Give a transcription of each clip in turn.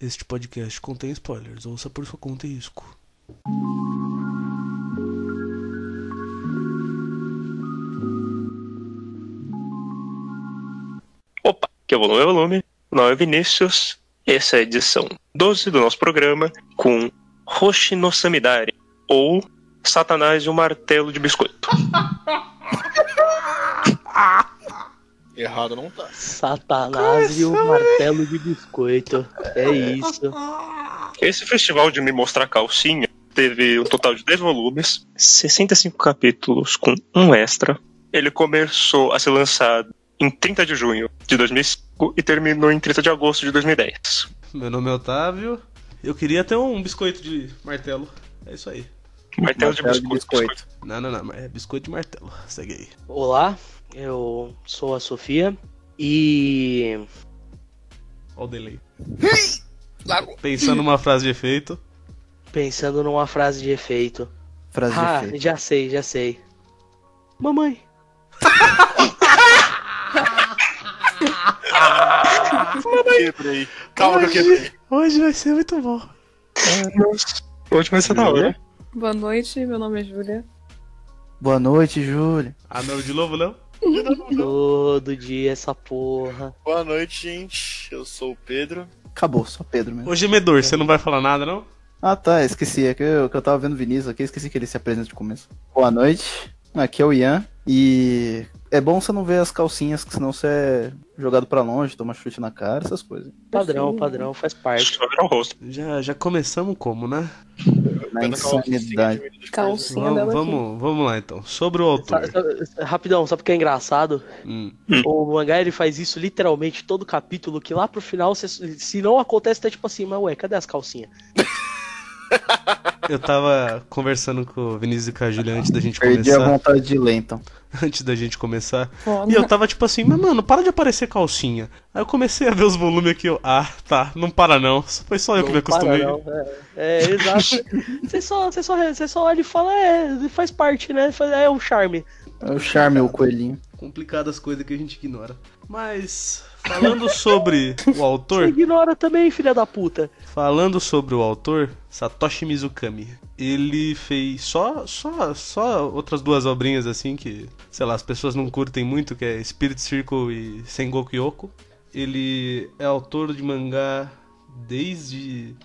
Este podcast contém spoilers, ouça por sua conta e risco. Opa, que é o volume é volume. Meu nome é Vinícius. Essa é a edição 12 do nosso programa com Hoshi no Samidari, ou Satanás e o Martelo de Biscoito. Errado não tá. Satanás e o martelo de biscoito. É isso. Esse festival de me mostrar calcinha teve um total de 10 volumes, 65 capítulos com um extra. Ele começou a ser lançado em 30 de junho de 2005 e terminou em 30 de agosto de 2010. Meu nome é Otávio. Eu queria ter um biscoito de martelo. É isso aí. Martelo, de, Martelo de biscoito, biscoito. Não, não, não, é biscoito de martelo. Segue aí. Olá, eu sou a Sofia e. Olha o delay. Pensando numa frase de efeito. pensando numa frase de efeito. Frase de Ah, efeito. já sei, já sei. Mamãe. Quebrei. Calma que eu quebrei. Hoje vai ser muito bom. Nossa, hoje vai ser da hora. Boa noite, meu nome é Júlia. Boa noite, Júlia. Ah, não, de novo não? Todo dia essa porra. Boa noite, gente. Eu sou o Pedro. Acabou, só Pedro mesmo. Ô, gemedor, você não vai falar nada, não? Ah, tá, esqueci. É que eu, que eu tava vendo o Vinícius aqui, esqueci que ele se apresenta de começo. Boa noite. Aqui é o Ian. E é bom você não ver as calcinhas, que senão você é jogado pra longe, toma chute na cara, essas coisas. Padrão, padrão, faz parte. O rosto. Já, já começamos como, né? Na insanidade. Calcinha Vamos, vamos, vamos lá então. Sobre o autor. Sa- sa- Rapidão, sabe o que é engraçado? Hum. O mangá ele faz isso literalmente todo capítulo, que lá pro final, se, se não acontece, tá tipo assim, mas ué, cadê as calcinhas? Eu tava conversando com o Vinícius e com a Julia antes da gente Perdi a começar. vontade de ler, então. Antes da gente começar. Foda. E eu tava tipo assim, mas mano, para de aparecer calcinha. Aí eu comecei a ver os volumes aqui, eu, ah, tá, não para não. Foi só eu que me acostumei. Para, não, é, é, exato. Você só, você, só, você só olha e fala, é, faz parte, né? Faz- É o charme. É o charme, o coelhinho. Complicadas coisas que a gente ignora. Mas, falando sobre o Você autor, ignora também, filha da puta. Falando sobre o autor, Satoshi Mizukami. Ele fez só, só, só outras duas obrinhas assim que, sei lá, as pessoas não curtem muito, que é Spirit Circle e Sengoku Yoko. Ele é autor de mangá desde.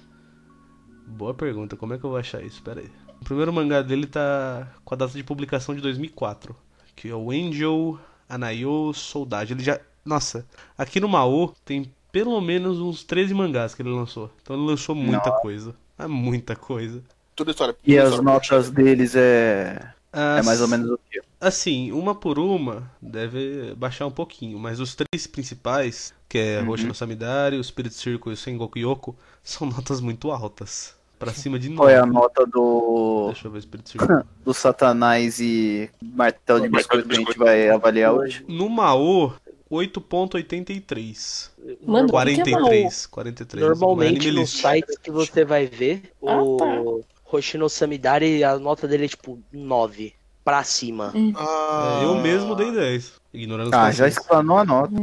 Boa pergunta, como é que eu vou achar isso? Pera aí. O primeiro mangá dele tá com a data de publicação de 2004, que é o Angel Anayo Soldade. Ele já. Nossa, aqui no Maô tem pelo menos uns 13 mangás que ele lançou. Então ele lançou muita coisa. É muita coisa. Tudo história. E tudo as história. notas deles é. As- É mais ou menos o quê? Assim, uma por uma deve baixar um pouquinho, mas os três principais, que é Uhum. Roshi no Samidari, o Spirit Circle e o Sengoku Yoko, são notas muito altas. Pra cima de Qual é a 9. nota do. Deixa eu ver o Spirit Circle. do Satanás e Martelo de Biscoito que a gente vai avaliar hoje? No Maô, 8.83. Mano, o que que é 43, 43. Normalmente Anime nos List. sites que você vai ver, Ah, o Hoshino Samidari, a nota dele é tipo 9 pra cima. Ah, É, eu mesmo dei 10. Ignorando os Ah, já explanou a nota.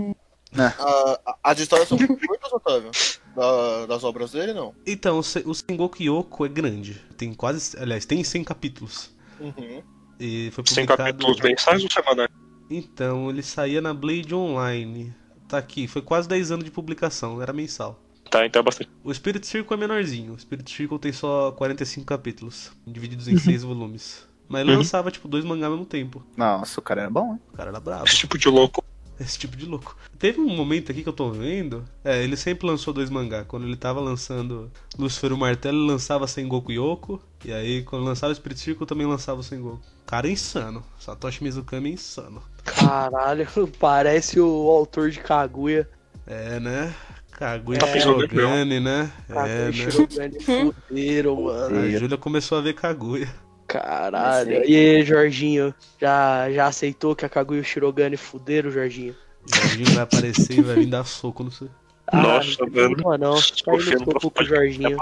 ah, as histórias são muitas, Otávio? Da- das obras dele, não? Então, o Se- o Sengoku Yoko é grande. Tem quase. Aliás, tem 100 capítulos. Uhum. E foi publicado. capítulos mensais ou semanais? Então, ele saía na Blade Online. Tá aqui, foi quase 10 anos de publicação, era mensal. Tá, então é bastante. O Spirit Circle é menorzinho. O Spirit Circle tem só 45 capítulos, divididos em 6 volumes. Mas ele Uhum. lançava, tipo, dois mangá ao mesmo tempo. Nossa, o cara era bom, hein? O cara era bravo. Esse tipo de louco. Esse tipo de louco. Teve um momento aqui que eu tô vendo. É, ele sempre lançou dois mangá. Quando ele tava lançando Lucifer o Martelo, ele lançava Sengoku Yoko. E aí, quando lançava Spirit Circle, também lançava o Sengoku. Cara é insano. Satoshi Mizukami é insano. Caralho, parece o autor de Kaguya. É, né? Kaguya Tá pensando Shirogane, né? É, Kaguya né? Shirogane fuderam, mano. A Júlia começou a ver Kaguya. Caralho. E aí, Jorginho? Já, já aceitou que a Kaguya e o Shirogane fuderam, Jorginho? Jorginho vai aparecer e vai vir dar soco no seu. Nossa, não mano. Não, não. Tá indo no soco próximo com o Jorginho.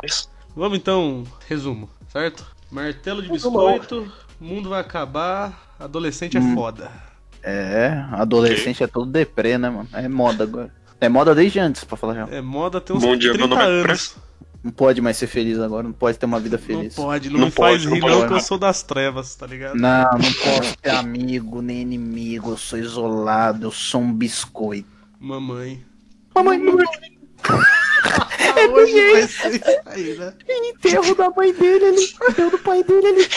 Vamos então, resumo, certo? Martelo de Resumão. biscoito, mundo vai acabar, adolescente é Hum. foda. É, adolescente é todo deprê, né, mano? É moda agora. É moda desde antes, pra falar real. É moda tem uns Bom dia, 30 meu nome é anos. Não pode mais ser feliz agora, não pode ter uma vida Não feliz. pode, não, Não faz pode, não rir pode. não, que eu sou das trevas, tá ligado? Não, não posso ter amigo nem inimigo, eu sou isolado, eu sou um biscoito. Mamãe. Mamãe, mamãe, É Hoje vai ser isso aí, né? enterro da mãe dele ali, enterro do pai dele ali.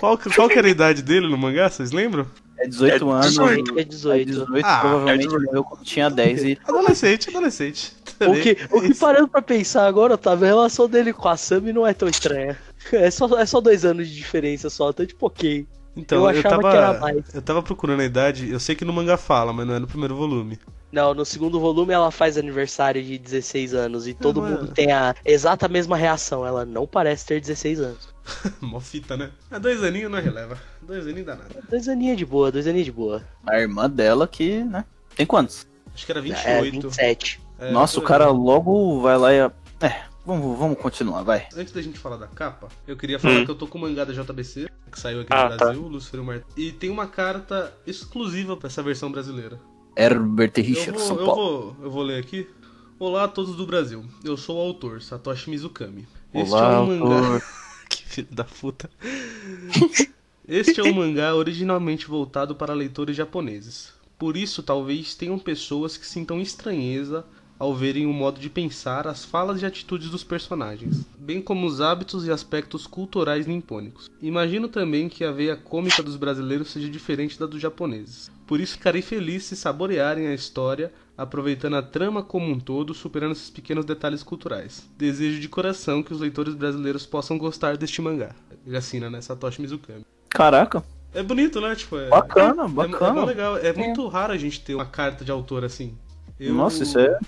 Qual, que- qual que era a idade dele no mangá, vocês lembram? É 18 É anos. 18. É É 18. 18, Ah, provavelmente é 18. morreu quando tinha 10 e. Adolescente, adolescente. O que, o que parando pra pensar agora, Otávio, a relação dele com a Sammy não é tão estranha. É só, é só dois anos de diferença só, então tipo, ok. Então, eu eu, achava tava, que era mais. eu tava procurando a idade, eu sei que no mangá fala, mas não é no primeiro volume. Não, no segundo volume ela faz aniversário de 16 anos e todo mano. mundo tem a exata mesma reação. Ela não parece ter 16 anos. Mó fita, né? É dois aninhos não releva. Dois aninhos dá nada. Dois aninhos de boa, dois aninhos de boa. A irmã dela que, né? Tem quantos? Acho que era É, 28. 27. É, Nossa, o cara logo vai lá e. É, vamos, vamos continuar, vai. Antes da gente falar da capa, eu queria falar Hum. que eu tô com o mangá da JBC, que saiu aqui Ah, no tá. Brasil, o Lúcifer Martins. E tem uma carta exclusiva pra essa versão brasileira. Herbert Eu Richard, São eu, Paulo. vou, eu vou ler aqui. Olá a todos do Brasil. Eu sou o autor, Satoshi Mizukami. Este Olá, é um mangá. autor. que filho da puta. Este é um mangá originalmente voltado para leitores japoneses. Por isso, talvez tenham pessoas que sintam estranheza ao verem o modo de pensar, as falas e atitudes dos personagens, bem como os hábitos e aspectos culturais nipônicos. Imagino também que a veia cômica dos brasileiros seja diferente da dos japoneses. Por isso ficarei feliz se saborearem a história, aproveitando a trama como um todo, superando esses pequenos detalhes culturais. Desejo de coração que os leitores brasileiros possam gostar deste mangá. Ele assina, né? Satoshi Mizukami. Caraca, É bonito, né? Tipo, é... bacana, É, é bacana. mó legal. É muito raro a gente ter uma carta de autor assim. Eu, Nossa, isso é.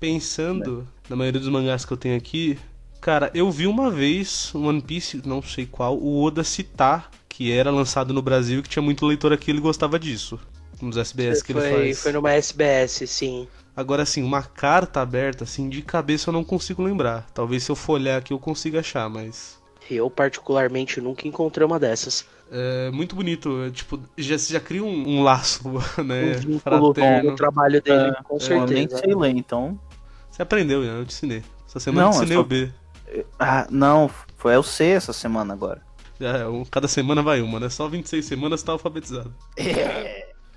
Pensando na maioria dos mangás que eu tenho aqui, cara, eu vi uma vez um One Piece, não sei qual, o Oda citar que era lançado no Brasil e que tinha muito leitor aqui ele gostava disso. Nos SBS que ele foi, faz. foi numa SBS, sim. Agora, assim, uma carta aberta, assim, de cabeça eu não consigo lembrar. Talvez se eu for olhar aqui eu consiga achar, mas. Eu, particularmente, nunca encontrei uma dessas. É muito bonito. é, tipo, já, você já cria um, um laço, né? um fraterno. o trabalho dele, É, com Eu nem certeza. sei ler, então. Você aprendeu, Ian, eu te ensinei. Essa semana Não, eu te é ensinei só- o B. Ah, não, foi é o C essa semana agora. Um- cada semana vai uma, né? Só 26 semanas tá alfabetizado.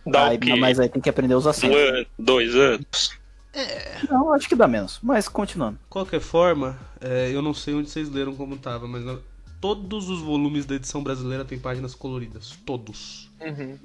Dá Aí, mas aí tem que aprender os Um acentos. ano, dois anos. Não, acho que dá menos. Mas continuando. Qualquer forma, é, eu não sei onde vocês leram como tava, mas todos os volumes da edição brasileira têm páginas coloridas. Todos.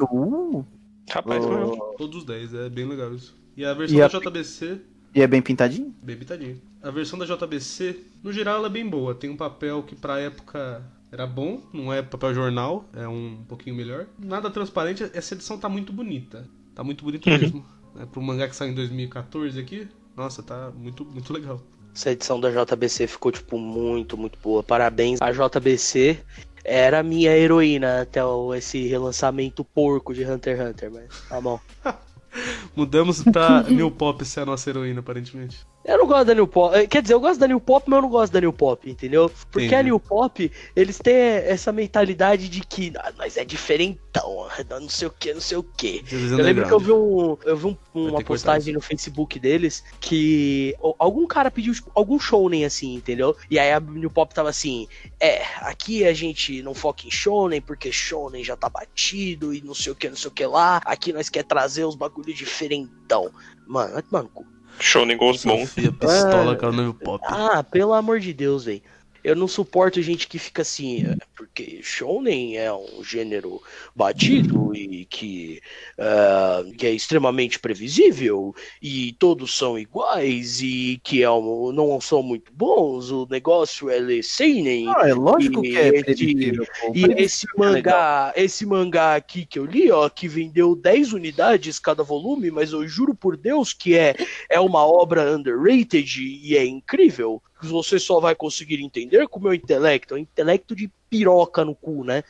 Uh, Rapaz, não. Todos os 10, é bem legal isso. E a versão E da a- JBC, e é bem pintadinho? bem pitadinho. A versão da JBC, no geral, ela é bem boa. Tem um papel que pra época era bom, não é papel jornal, é um pouquinho melhor. Nada transparente, essa edição tá muito bonita. Tá muito bonita mesmo. É, pro mangá que saiu em 2014 aqui, nossa, tá muito, muito legal. Essa edição da JBC ficou, tipo, muito, muito boa. Parabéns. A JBC era a minha heroína até esse relançamento porco de Hunter x Hunter, mas tá bom. Mudamos pra New Pop ser a nossa heroína, aparentemente. Eu não gosto da New Pop. eh, Quer dizer, eu gosto da New Pop, mas eu não gosto da New Pop, entendeu? Porque Entendi. a New Pop, eles têm essa mentalidade de que ah, nós é diferentão, não sei o que, não sei o que. Eu lembro que eu vi, um, eu vi um- uma postagem no Facebook deles que algum cara pediu tipo, algum shounen assim, entendeu? E aí a New Pop tava assim: É, aqui a gente não foca em shounen porque shounen já tá batido e não sei o que, não sei o que lá. Aqui nós quer trazer os bagulho diferentão. Mano, vai tomar no cu. Shonen Goes bom. Sofia pistola com a New Pop. Ah, pelo amor de Deus, velho. Eu não suporto gente que fica assim, é, porque shounen é um gênero batido e que, é, que é extremamente previsível e todos são iguais e que é um- não são muito bons. O negócio é ler seinen. Ah, é lógico E que é esse- previsível. pô. E esse mangá, esse mangá aqui que eu li, ó, que vendeu 10 unidades cada volume, mas eu juro por Deus que é, é uma obra underrated e é incrível. Você só vai conseguir entender com o meu intelecto, é um intelecto de piroca no cu, né?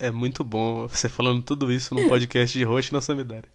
É muito bom você falando tudo isso num podcast de Roche na Samidare.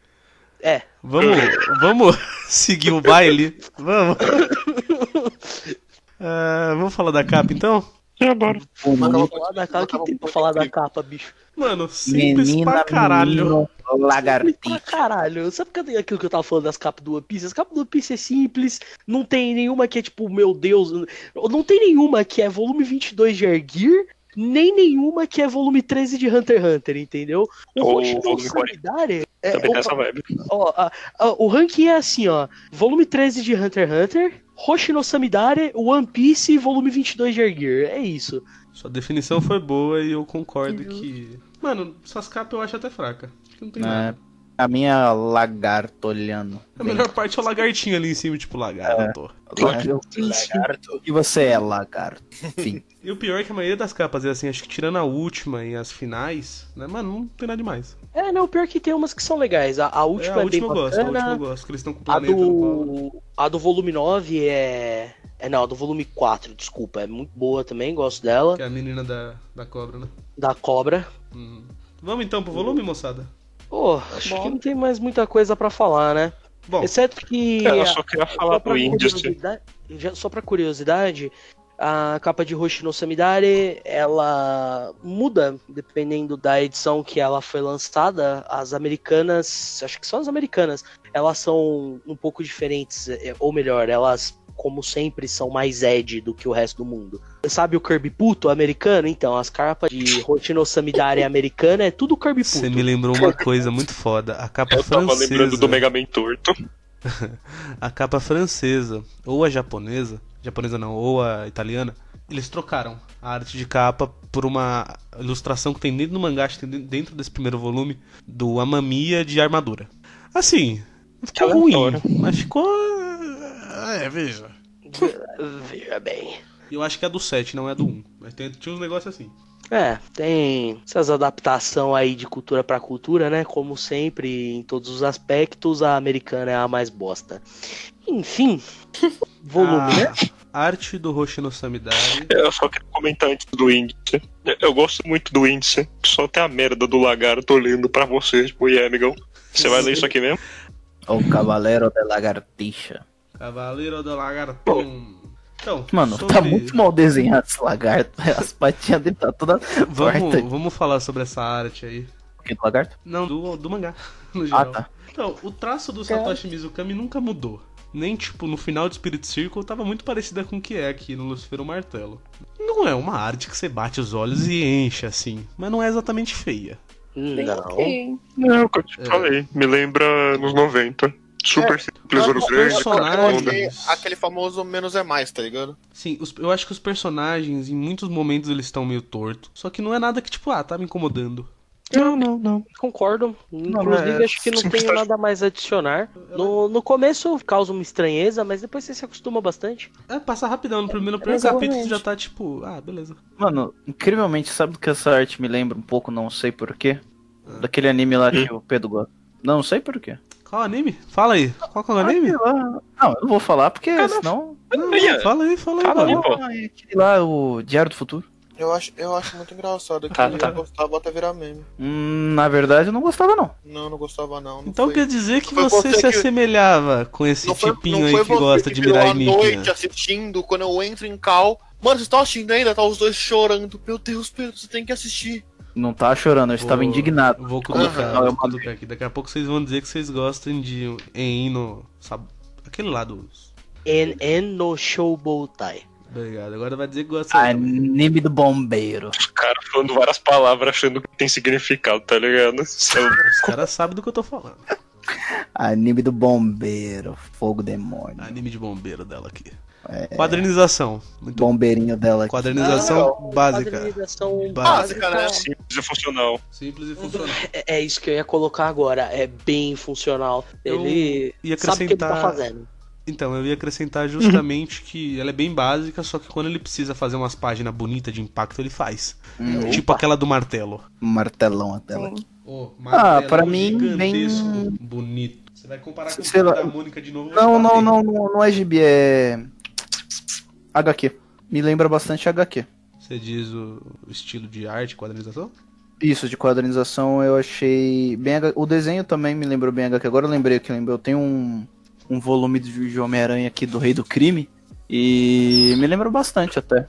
É. Vamos, vamos seguir o baile? Vamos. Ah, vamos falar da capa então? E agora? Bonito. Falar da capa, o que tem pra falar da capa, bicho? Mano, simples pra caralho. menino, Simples lagartixa. pra caralho. Sabe cadê aquilo que eu tava falando das capas do One Piece? As capas do One Piece é simples, não tem nenhuma que é tipo, meu Deus, não tem nenhuma que é volume 22 de Erguir, nem nenhuma que é volume 13 de Hunter x Hunter, entendeu? O Ou Roshi no volume 40. Samidare é, Também essa vibe. ó, o ranking é assim, ó. Volume 13 de Hunter x Hunter, Roshi no Samidare, One Piece e volume 22 de Erguir. É isso. Sua definição foi boa e eu concordo que. Mano, essas capas eu acho até fraca. Acho que não tem É, nada. A minha lagarto olhando. A melhor parte é o lagartinho ali em cima, tipo, lagarto. Lagarto. E você é lagarto. Enfim. E o pior é que a maioria das capas é assim, acho que tirando a última e as finais, né, mano, não tem nada demais. É, não, pior que tem umas que são legais. A, a É, última a é, bem última eu gosto, a bacana. última eu gosto, que eles estão com o A planeta colo. do, a do volume 9 é. É não, a do volume 4, desculpa. É muito boa também, gosto dela. Que é a menina da, da cobra, né? Da cobra. Hum. Vamos então pro volume, moçada? Pô, acho que não tem mais muita coisa pra falar, né? Bom, Exceto que. Eu só queria falar só pra do já- Só pra curiosidade, a capa de Hoshi no Samidare, ela muda dependendo da edição que ela foi lançada. As americanas, acho que só as americanas, elas são um pouco diferentes, é, ou melhor, elas, como sempre, são mais Ed do que o resto do mundo. Sabe o Kirby puto americano? Então, as capas de Hoshi no Samidare americana é tudo Kirby puto. você me lembrou uma coisa muito foda. A capa Eu tava francesa. lembrando do Mega Man torto. a capa francesa ou a japonesa, japonesa não, ou a italiana, eles trocaram a arte de capa por uma ilustração que tem dentro do mangá, que tem dentro desse primeiro volume, do Amamiya de armadura. Assim, ficou ruim, aleatório. mas ficou. É, veja. Veja bem. Eu acho que é a do 7, não é do 1. Mas tem, tinha uns negócios assim. É, tem essas adaptações aí de cultura pra cultura, né? Como sempre, em todos os aspectos, a americana é a mais bosta. Enfim, volume, né? A arte do Hoshino Samidari. Eu só queria comentar antes do índice. Eu gosto muito do índice. Só tem a merda do lagarto olhando pra você, tipo, e amigão. Você vai ler isso aqui mesmo? O Cavaleiro de Lagartixa. Cavaleiro do Lagartão. Então, Mano, sobre- tá muito mal desenhado esse lagarto. As patinhas dele tá toda Vamos, torta. vamos falar sobre essa arte aí. O que do lagarto? Não, do, do mangá, no Ah, geral. tá. Então, o traço do Satoshi Mizukami nunca mudou. Nem, tipo, no final de Spirit Circle tava muito parecida com o que é aqui no Lucifer o Martelo. Não é uma arte que você bate os olhos e enche, assim. Mas não é exatamente feia. Não. Ok. Não, o que eu te É. falei. Me lembra nos 90. Super É, simples, olho grande, personagens-. Aquele, famoso menos é mais, tá ligado? Sim, os- eu acho que os personagens, em muitos momentos, eles estão meio torto. Só que não é nada que, tipo, ah, tá me incomodando. Não, não, não. Concordo. Inclusive, é acho que não tenho nada mais a adicionar. No, no começo causa uma estranheza, mas depois você se acostuma bastante. É, passa rapidão. No primeiro, no primeiro Exatamente. capítulo você já tá, tipo, ah, beleza. Mano, incrivelmente, sabe do que essa arte me lembra um pouco, não sei porquê? Daquele anime lá que o Pedro gosta. Não sei porquê. Qual anime? Fala aí. Qual que é o anime? Não, eu não vou falar porque senão. Não, Ia. fala aí, fala aí, Fala aí, mano. pô. Ah, é aquele lá, o Diário do Futuro. Eu acho, eu acho muito engraçado que Tá, ele tá. gostava até virar meme. Hum, na verdade, eu não gostava, não. Não, não gostava não. não Então foi. quer dizer que Foi você, você se que- assemelhava com esse não foi, tipinho não aí foi que você gosta de mirar à noite enigma. assistindo, quando eu entro em cal. Mano, você tá assistindo ainda? Tá os dois chorando. Meu Deus, Pedro, você tem que assistir. Não tava chorando, eu estava Vou- indignado. Vou cutucar, Aham. vou cutucar aqui. Daqui a pouco vocês vão dizer que vocês gostam de em no. Sabe, aquele lá dos. En, en no Showbotai. Obrigado. Agora vai dizer que gosta também. Anime do bombeiro. Os caras falando várias palavras achando que tem significado, tá ligado? É- Os caras sabem do que eu tô falando. Anime do bombeiro. Fogo demônio. Anime de bombeiro dela aqui. É. Quadrinização. Muito bom. Bombeirinho dela aqui. Quadrinização básica. Padronização Básica. Básica, né? Simples e funcional. Simples e funcional. É, é isso que eu ia colocar agora. É bem funcional. Eu Ele ia sabe o que ele tá acrescentar- fazendo. Então, eu ia acrescentar justamente que ela é bem básica, só que quando ele precisa fazer umas páginas bonitas de impacto, ele faz. Hum, Tipo aquela do martelo. martelão a tela. Sim. Oh, Ah, pra mim, gigantesco, bem- bonito. Você vai comparar com o lá. da Mônica de novo? Não, não, não, não, não é gibi, é. HQ. Me lembra bastante HQ. Você diz o estilo de arte, quadrinização? Isso, de quadrinização eu achei bem. O desenho também me lembrou bem HQ. Agora eu lembrei que lembrou. Eu tenho um, um volume de Homem-Aranha aqui do Rei do Crime. E me lembra bastante até.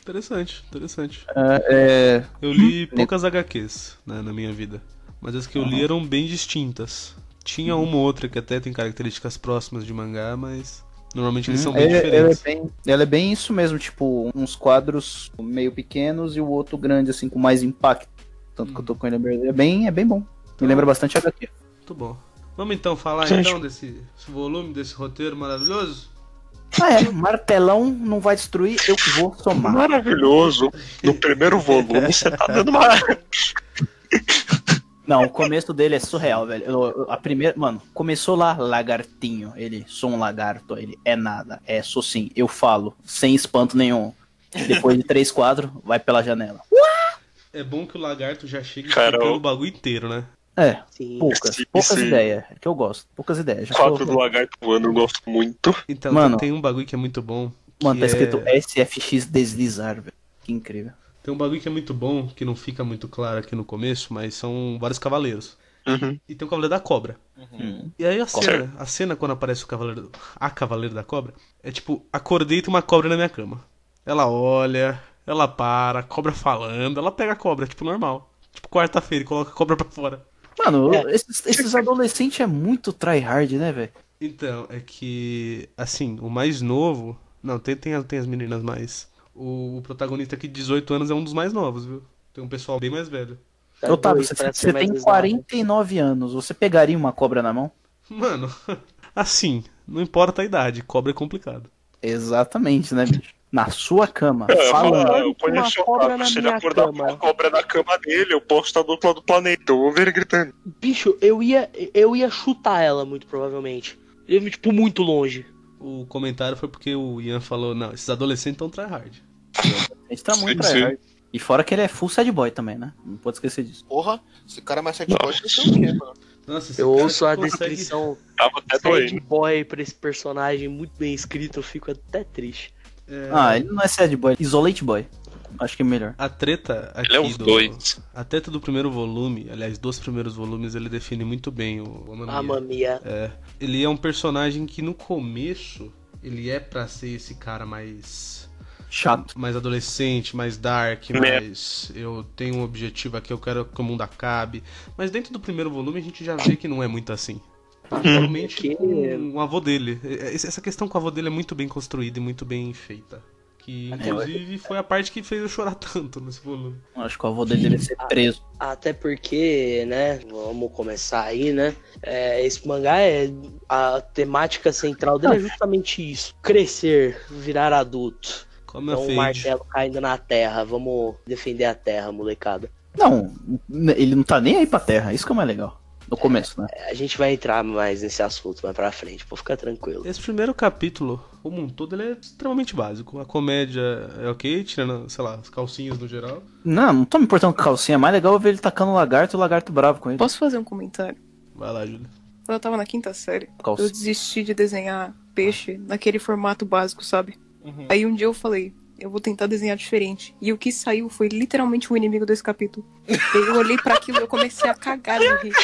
Interessante, interessante. É, Eu li poucas HQs né, na minha vida, mas as que eu li eram bem distintas. Tinha uma ou outra que até tem características próximas de mangá, mas normalmente eles são bem Ele- ele é diferentes. bem, ela é bem isso mesmo, tipo, uns quadros meio pequenos e o outro grande, assim, com mais impacto. Tanto que eu tô com ele aberto. É bem, é bem bom. Me lembra bastante HQ. Muito bom. Vamos então falar Gente. então desse desse volume, desse roteiro maravilhoso? Ah, é. Martelão não vai destruir, eu que vou somar. Maravilhoso. No primeiro volume, você tá dando uma. Não, o começo dele é surreal, velho. Eu- eu- a primeira. Mano, começou lá, lagartinho. Ele, sou um lagarto. Ele, é nada. É, sou sim. Eu falo, sem espanto nenhum. Depois de três quadros, vai pela janela. É bom que o lagarto já chega explicando o bagulho inteiro, né? É, Sim. poucas. Sim, Poucas sim. ideias. É que eu gosto. Poucas ideias. Já Quatro do lagarto voando, eu gosto muito. Então, Mano. tem um bagulho que é muito bom. Mano, tá escrito é- SFX deslizar, velho. Que incrível. Tem um bagulho que é muito bom, que não fica muito claro aqui no começo, mas são vários cavaleiros. Uhum. E tem o Cavaleiro da Cobra. Hum. E aí a cena, a cena quando aparece o Cavaleiro, a Cavaleiro da Cobra, é tipo, acordei e tem uma cobra na minha cama. Ela olha, ela para, a cobra falando, ela pega a cobra, tipo, normal. Tipo, quarta-feira e coloca a cobra pra fora. Mano, É. esses, esses adolescentes é muito tryhard, né, velho? Então, é que, assim, o mais novo. Não, tem, tem, tem as meninas mais. O, o protagonista aqui de 18 anos é um dos mais novos, viu? Tem um pessoal bem mais velho. Tá Otávio, você, você tem exato. 49 anos. Você pegaria uma cobra na mão? Mano, assim, não importa a idade, cobra é complicado. Exatamente, né, bicho? Na sua cama, É, falando. fala, eu Com uma conheço o cobra Otávio. na Se ele minha acordar com cama. uma cobra na cama dele, eu posso estar do outro lado do planeta. Eu vou ver ele gritando. Bicho, eu ia, eu ia chutar ela, muito provavelmente. Eu ia, tipo, muito longe. O comentário foi porque o Ian falou: não, esses adolescentes estão tryhard. A gente tá muito Sim, sim. tryhard. E fora que ele é full sad boy também, né? Não pode esquecer disso. Porra, esse cara é mais sad boy que o quê, mano. Nossa, Eu ouço a consegue- descrição Tava até sad boy pra esse personagem muito bem escrito, eu fico até triste. É, Ah, ele não é sad boy, isolate boy. Acho que é melhor. A treta aqui Ele é os do. dois. A treta do primeiro volume, aliás, dos primeiros volumes, ele define muito bem o Mamma A Mia. mamia. É, ele é um personagem que no começo ele é pra ser esse cara mais Chato. mais adolescente, mais dark, Né. mais eu tenho um objetivo aqui, eu quero que o mundo acabe. Mas dentro do primeiro volume a gente já vê que não é muito assim. Principalmente que- com o avô dele. É, Essa questão com o avô dele é muito bem construída e muito bem feita. Que inclusive foi a parte que fez eu chorar tanto nesse volume. Acho que o avô dele deve ser preso. Até porque, né, vamos começar aí, né? é, esse mangá é. A temática central dele é justamente isso: crescer, virar adulto. Como Então, um fiz. martelo caindo na terra. Vamos defender a terra, molecada. Não, ele não tá nem aí pra terra. Isso que é o mais legal. No começo, né? A gente vai entrar mais nesse assunto mais pra frente, pode ficar tranquilo. Esse primeiro capítulo, como um todo, ele é extremamente básico. A comédia é ok, tirando, sei lá, as calcinhas no geral. Não, não tô me importando com calcinha. É mais legal ver ele tacando o lagarto e o lagarto bravo com ele. Posso fazer um comentário? Vai lá, Júlia. Quando eu tava na quinta série, eu desisti de desenhar peixe naquele formato básico, sabe? Aí um dia eu falei, eu vou tentar desenhar diferente. E o que saiu foi literalmente o inimigo desse capítulo. E eu olhei pra aquilo e eu comecei a cagar de rir.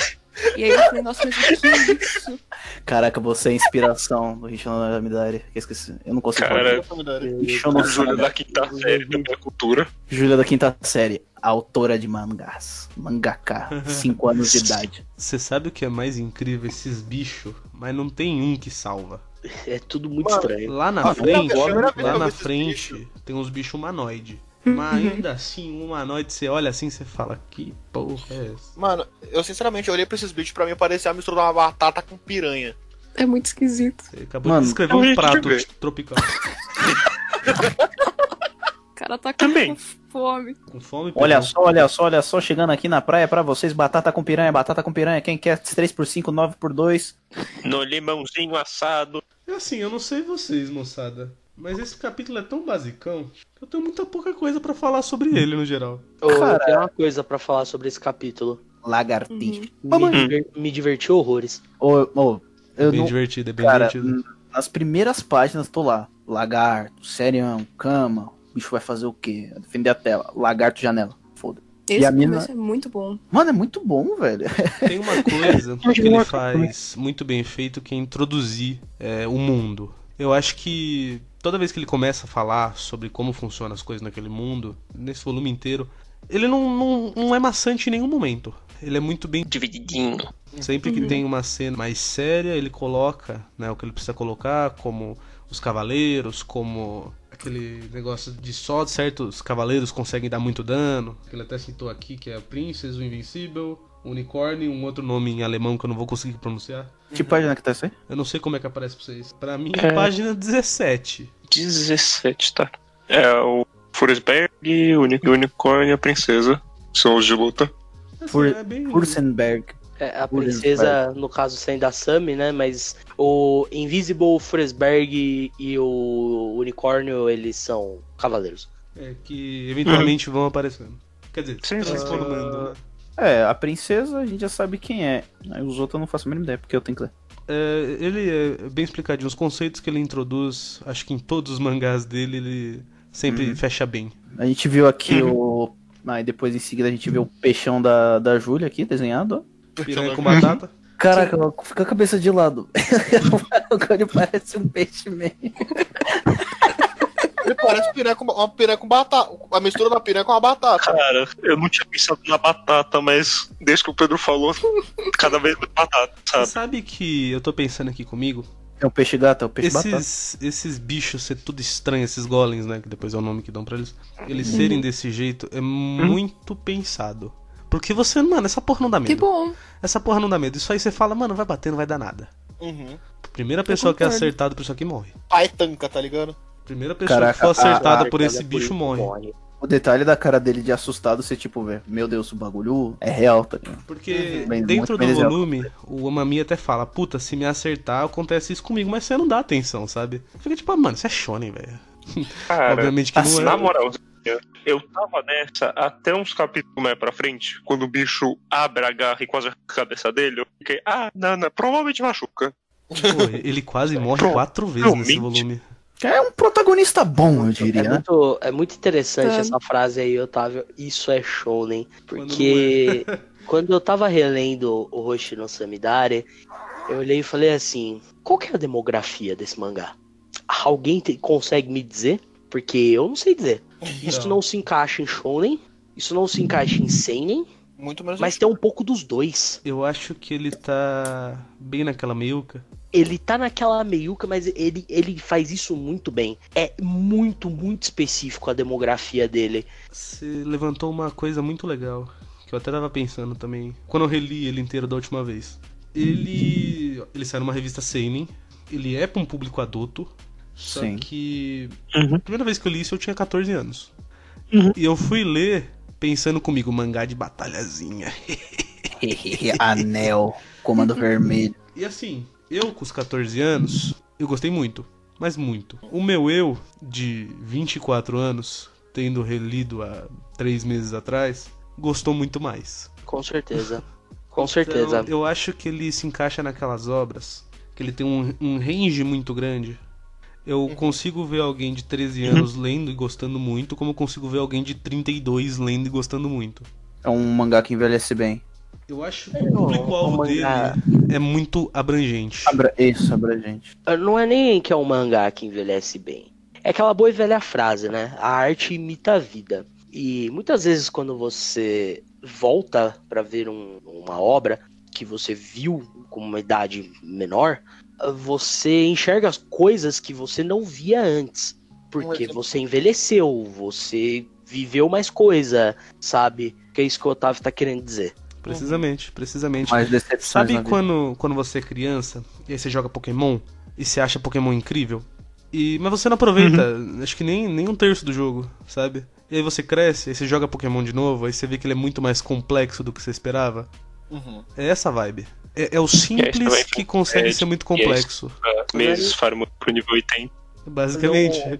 E aí eu falei, nossa, mas o que é isso? Caraca, você é a inspiração do Rishono Midari. Que eu esqueci. Eu não consigo Cara, falar. O Rishono Júlio da quinta série da minha cultura. Júlia da quinta série. Autora de mangás. Mangaka. 5 anos de idade. Você sabe o que é mais incrível? Esses bichos, mas não tem um que salva. É tudo muito Mano, estranho. Lá na Ah, frente, que lá na frente, bichos. tem uns bichos humanoide. Mas ainda assim, um humanoide, você olha assim, você fala, que porra é essa? Mano, eu sinceramente olhei pra esses bichos, pra mim parecia a mistura de uma batata com piranha. É muito esquisito. Você acabou Mano, de descrever eu um prato tropical. O cara tá com Também. fome. Com fome, Olha só, olha só, olha só. Chegando aqui na praia pra vocês. Batata com piranha, batata com piranha. Quem quer 3x5, 9x2? No limãozinho assado. É assim, eu não sei vocês, moçada. Mas esse capítulo é tão basicão que eu tenho muita pouca coisa pra falar sobre ele no geral. Ô, Eu Cara. tenho uma coisa pra falar sobre esse capítulo. Lagartixa. Me, diver- me divertiu horrores. Ô, ô, eu bem não. divertido, é bem Cara, divertido. nas primeiras páginas tô lá. Lagarto, serião, cama. O bicho vai fazer o quê? Defender a tela. Lagarto, janela. Foda. Esse a mina- é muito bom. Mano, é muito bom, velho. Tem uma coisa que ele faz muito bem feito que é introduzir é, o mundo. Eu acho que toda vez que ele começa a falar sobre como funcionam as coisas naquele mundo, nesse volume inteiro, ele não, não, não é maçante em nenhum momento. Ele é muito bem Divididinho. Sempre que tem uma cena mais séria, ele coloca né, o que ele precisa colocar, como os cavaleiros, como aquele negócio de só certos cavaleiros conseguem dar muito dano. Ele até citou aqui que é a Princess, o Invincible, o Unicórnio, um outro nome em alemão que eu não vou conseguir pronunciar. Que página que tá isso aí? Eu não sei como é que aparece pra vocês. Pra mim é, página 17. 17, tá. É o Furesberg, o Uni- o Unicórnio e a Princesa. São os de luta. Fur- é bem... Fursenberg. É, a princesa, no caso, sendo a Sami, né? Mas o Invisible, Fresberg e o Unicórnio, eles são cavaleiros. É, que eventualmente vão aparecendo. Quer dizer, Sim, transformando, né? É, a princesa a gente já sabe quem é. Aí os outros eu não faço a mínima ideia, porque eu tenho que ler. É, ele é bem explicadinho. Os conceitos que ele introduz, acho que em todos os mangás dele, ele sempre fecha bem. A gente viu aqui o. Aí depois em seguida a gente viu o peixão da, da Júlia aqui, desenhado. Piranha com batata. Caraca, fica a cabeça de lado. Agora ele parece um peixe mesmo. Ele parece piranha com, uma piranha com batata. A mistura da piranha com a batata. Cara, eu não tinha pensado na batata, mas desde que o Pedro falou, cada vez mais batata, Você sabe? sabe que eu tô pensando aqui comigo? É o peixe gato, é o peixe batata. Esses, esses bichos ser tudo estranho, esses golems, né? Que depois é o nome que dão pra eles. Eles serem desse jeito é muito pensado. Porque você, mano, essa porra não dá Que medo. bom. Essa porra não dá medo. Isso aí você fala, mano, vai bater, não vai dar nada. Uhum. Primeira pessoa que é acertada por isso aqui morre. Pai tanca, tá ligado? Primeira pessoa Caraca, que for acertada a- por esse Olha, bicho morre. O detalhe da cara dele de assustado, você tipo, vê, meu Deus, o bagulho é real, tá ligado? Porque Bem, dentro do menos real. volume, o Amami até fala, puta, se me acertar, acontece isso comigo, mas você não dá atenção, sabe? Fica tipo, ah, mano, isso é shonen, velho. Obviamente que não é. na moral, eu tava nessa até uns capítulos mais pra frente, quando o bicho abre a garra e quase a cabeça dele, eu fiquei, ah, não, não, provavelmente machuca. Pô, ele quase morre quatro vezes nesse volume. É um protagonista bom, eu É diria, né? muito, é muito interessante É. essa frase aí, Otávio. Isso é shounen. Porque quando eu tava relendo o Hoshi no Samidare, eu olhei e falei assim: qual que é a demografia desse mangá? Alguém te- consegue me dizer? Porque eu não sei dizer. Isso Não. não se encaixa em shounen, isso não se encaixa em seinen, Muito menos. mas tem um pouco dos dois. Eu acho que ele tá bem naquela meiuca. Ele tá naquela meiuca, mas ele, ele faz isso muito bem. É muito, muito específico a demografia dele. Você levantou uma coisa muito legal, que eu até tava pensando também, quando eu reli ele inteiro da última vez. Ele ele saiu numa revista Seinen, ele é pra um público adulto, só Sim. que Uhum. a primeira vez que eu li isso eu tinha 14 anos. Uhum. E eu fui ler pensando comigo, mangá de batalhazinha. Anel, comando vermelho. E assim, eu com os 14 anos, eu gostei muito, mas muito. O meu eu, de 24 anos, tendo relido há 3 meses atrás, gostou muito mais. Com certeza. Com certeza. Então, eu acho que ele se encaixa naquelas obras, que ele tem um, um range muito grande. Eu consigo ver alguém de 13 anos lendo e gostando muito, como eu consigo ver alguém de 32 lendo e gostando muito. É um mangá que envelhece bem. Eu acho que o público-alvo dele mangá- é muito abrangente. Abra... Isso, abrangente. Não é nem que é um mangá que envelhece bem. É aquela boa e velha frase, né? A arte imita a vida. E muitas vezes quando você volta pra ver um- uma obra que você viu com uma idade menor, você enxerga as coisas que você não via antes. Porque você envelheceu, você viveu mais coisa, sabe? Que é isso que o Otávio tá querendo dizer. Precisamente, precisamente. Mais decepções Sabe quando, quando você é criança e aí você joga Pokémon e você acha Pokémon incrível? E, mas você não aproveita, acho que nem, nem um terço do jogo, sabe? E aí você cresce, aí você joga Pokémon de novo, aí você vê que ele é muito mais complexo do que você esperava. Uhum. É essa a vibe. É, é o simples que consegue é, ser muito complexo. Meses farmando pro nível 80. Basicamente. Não,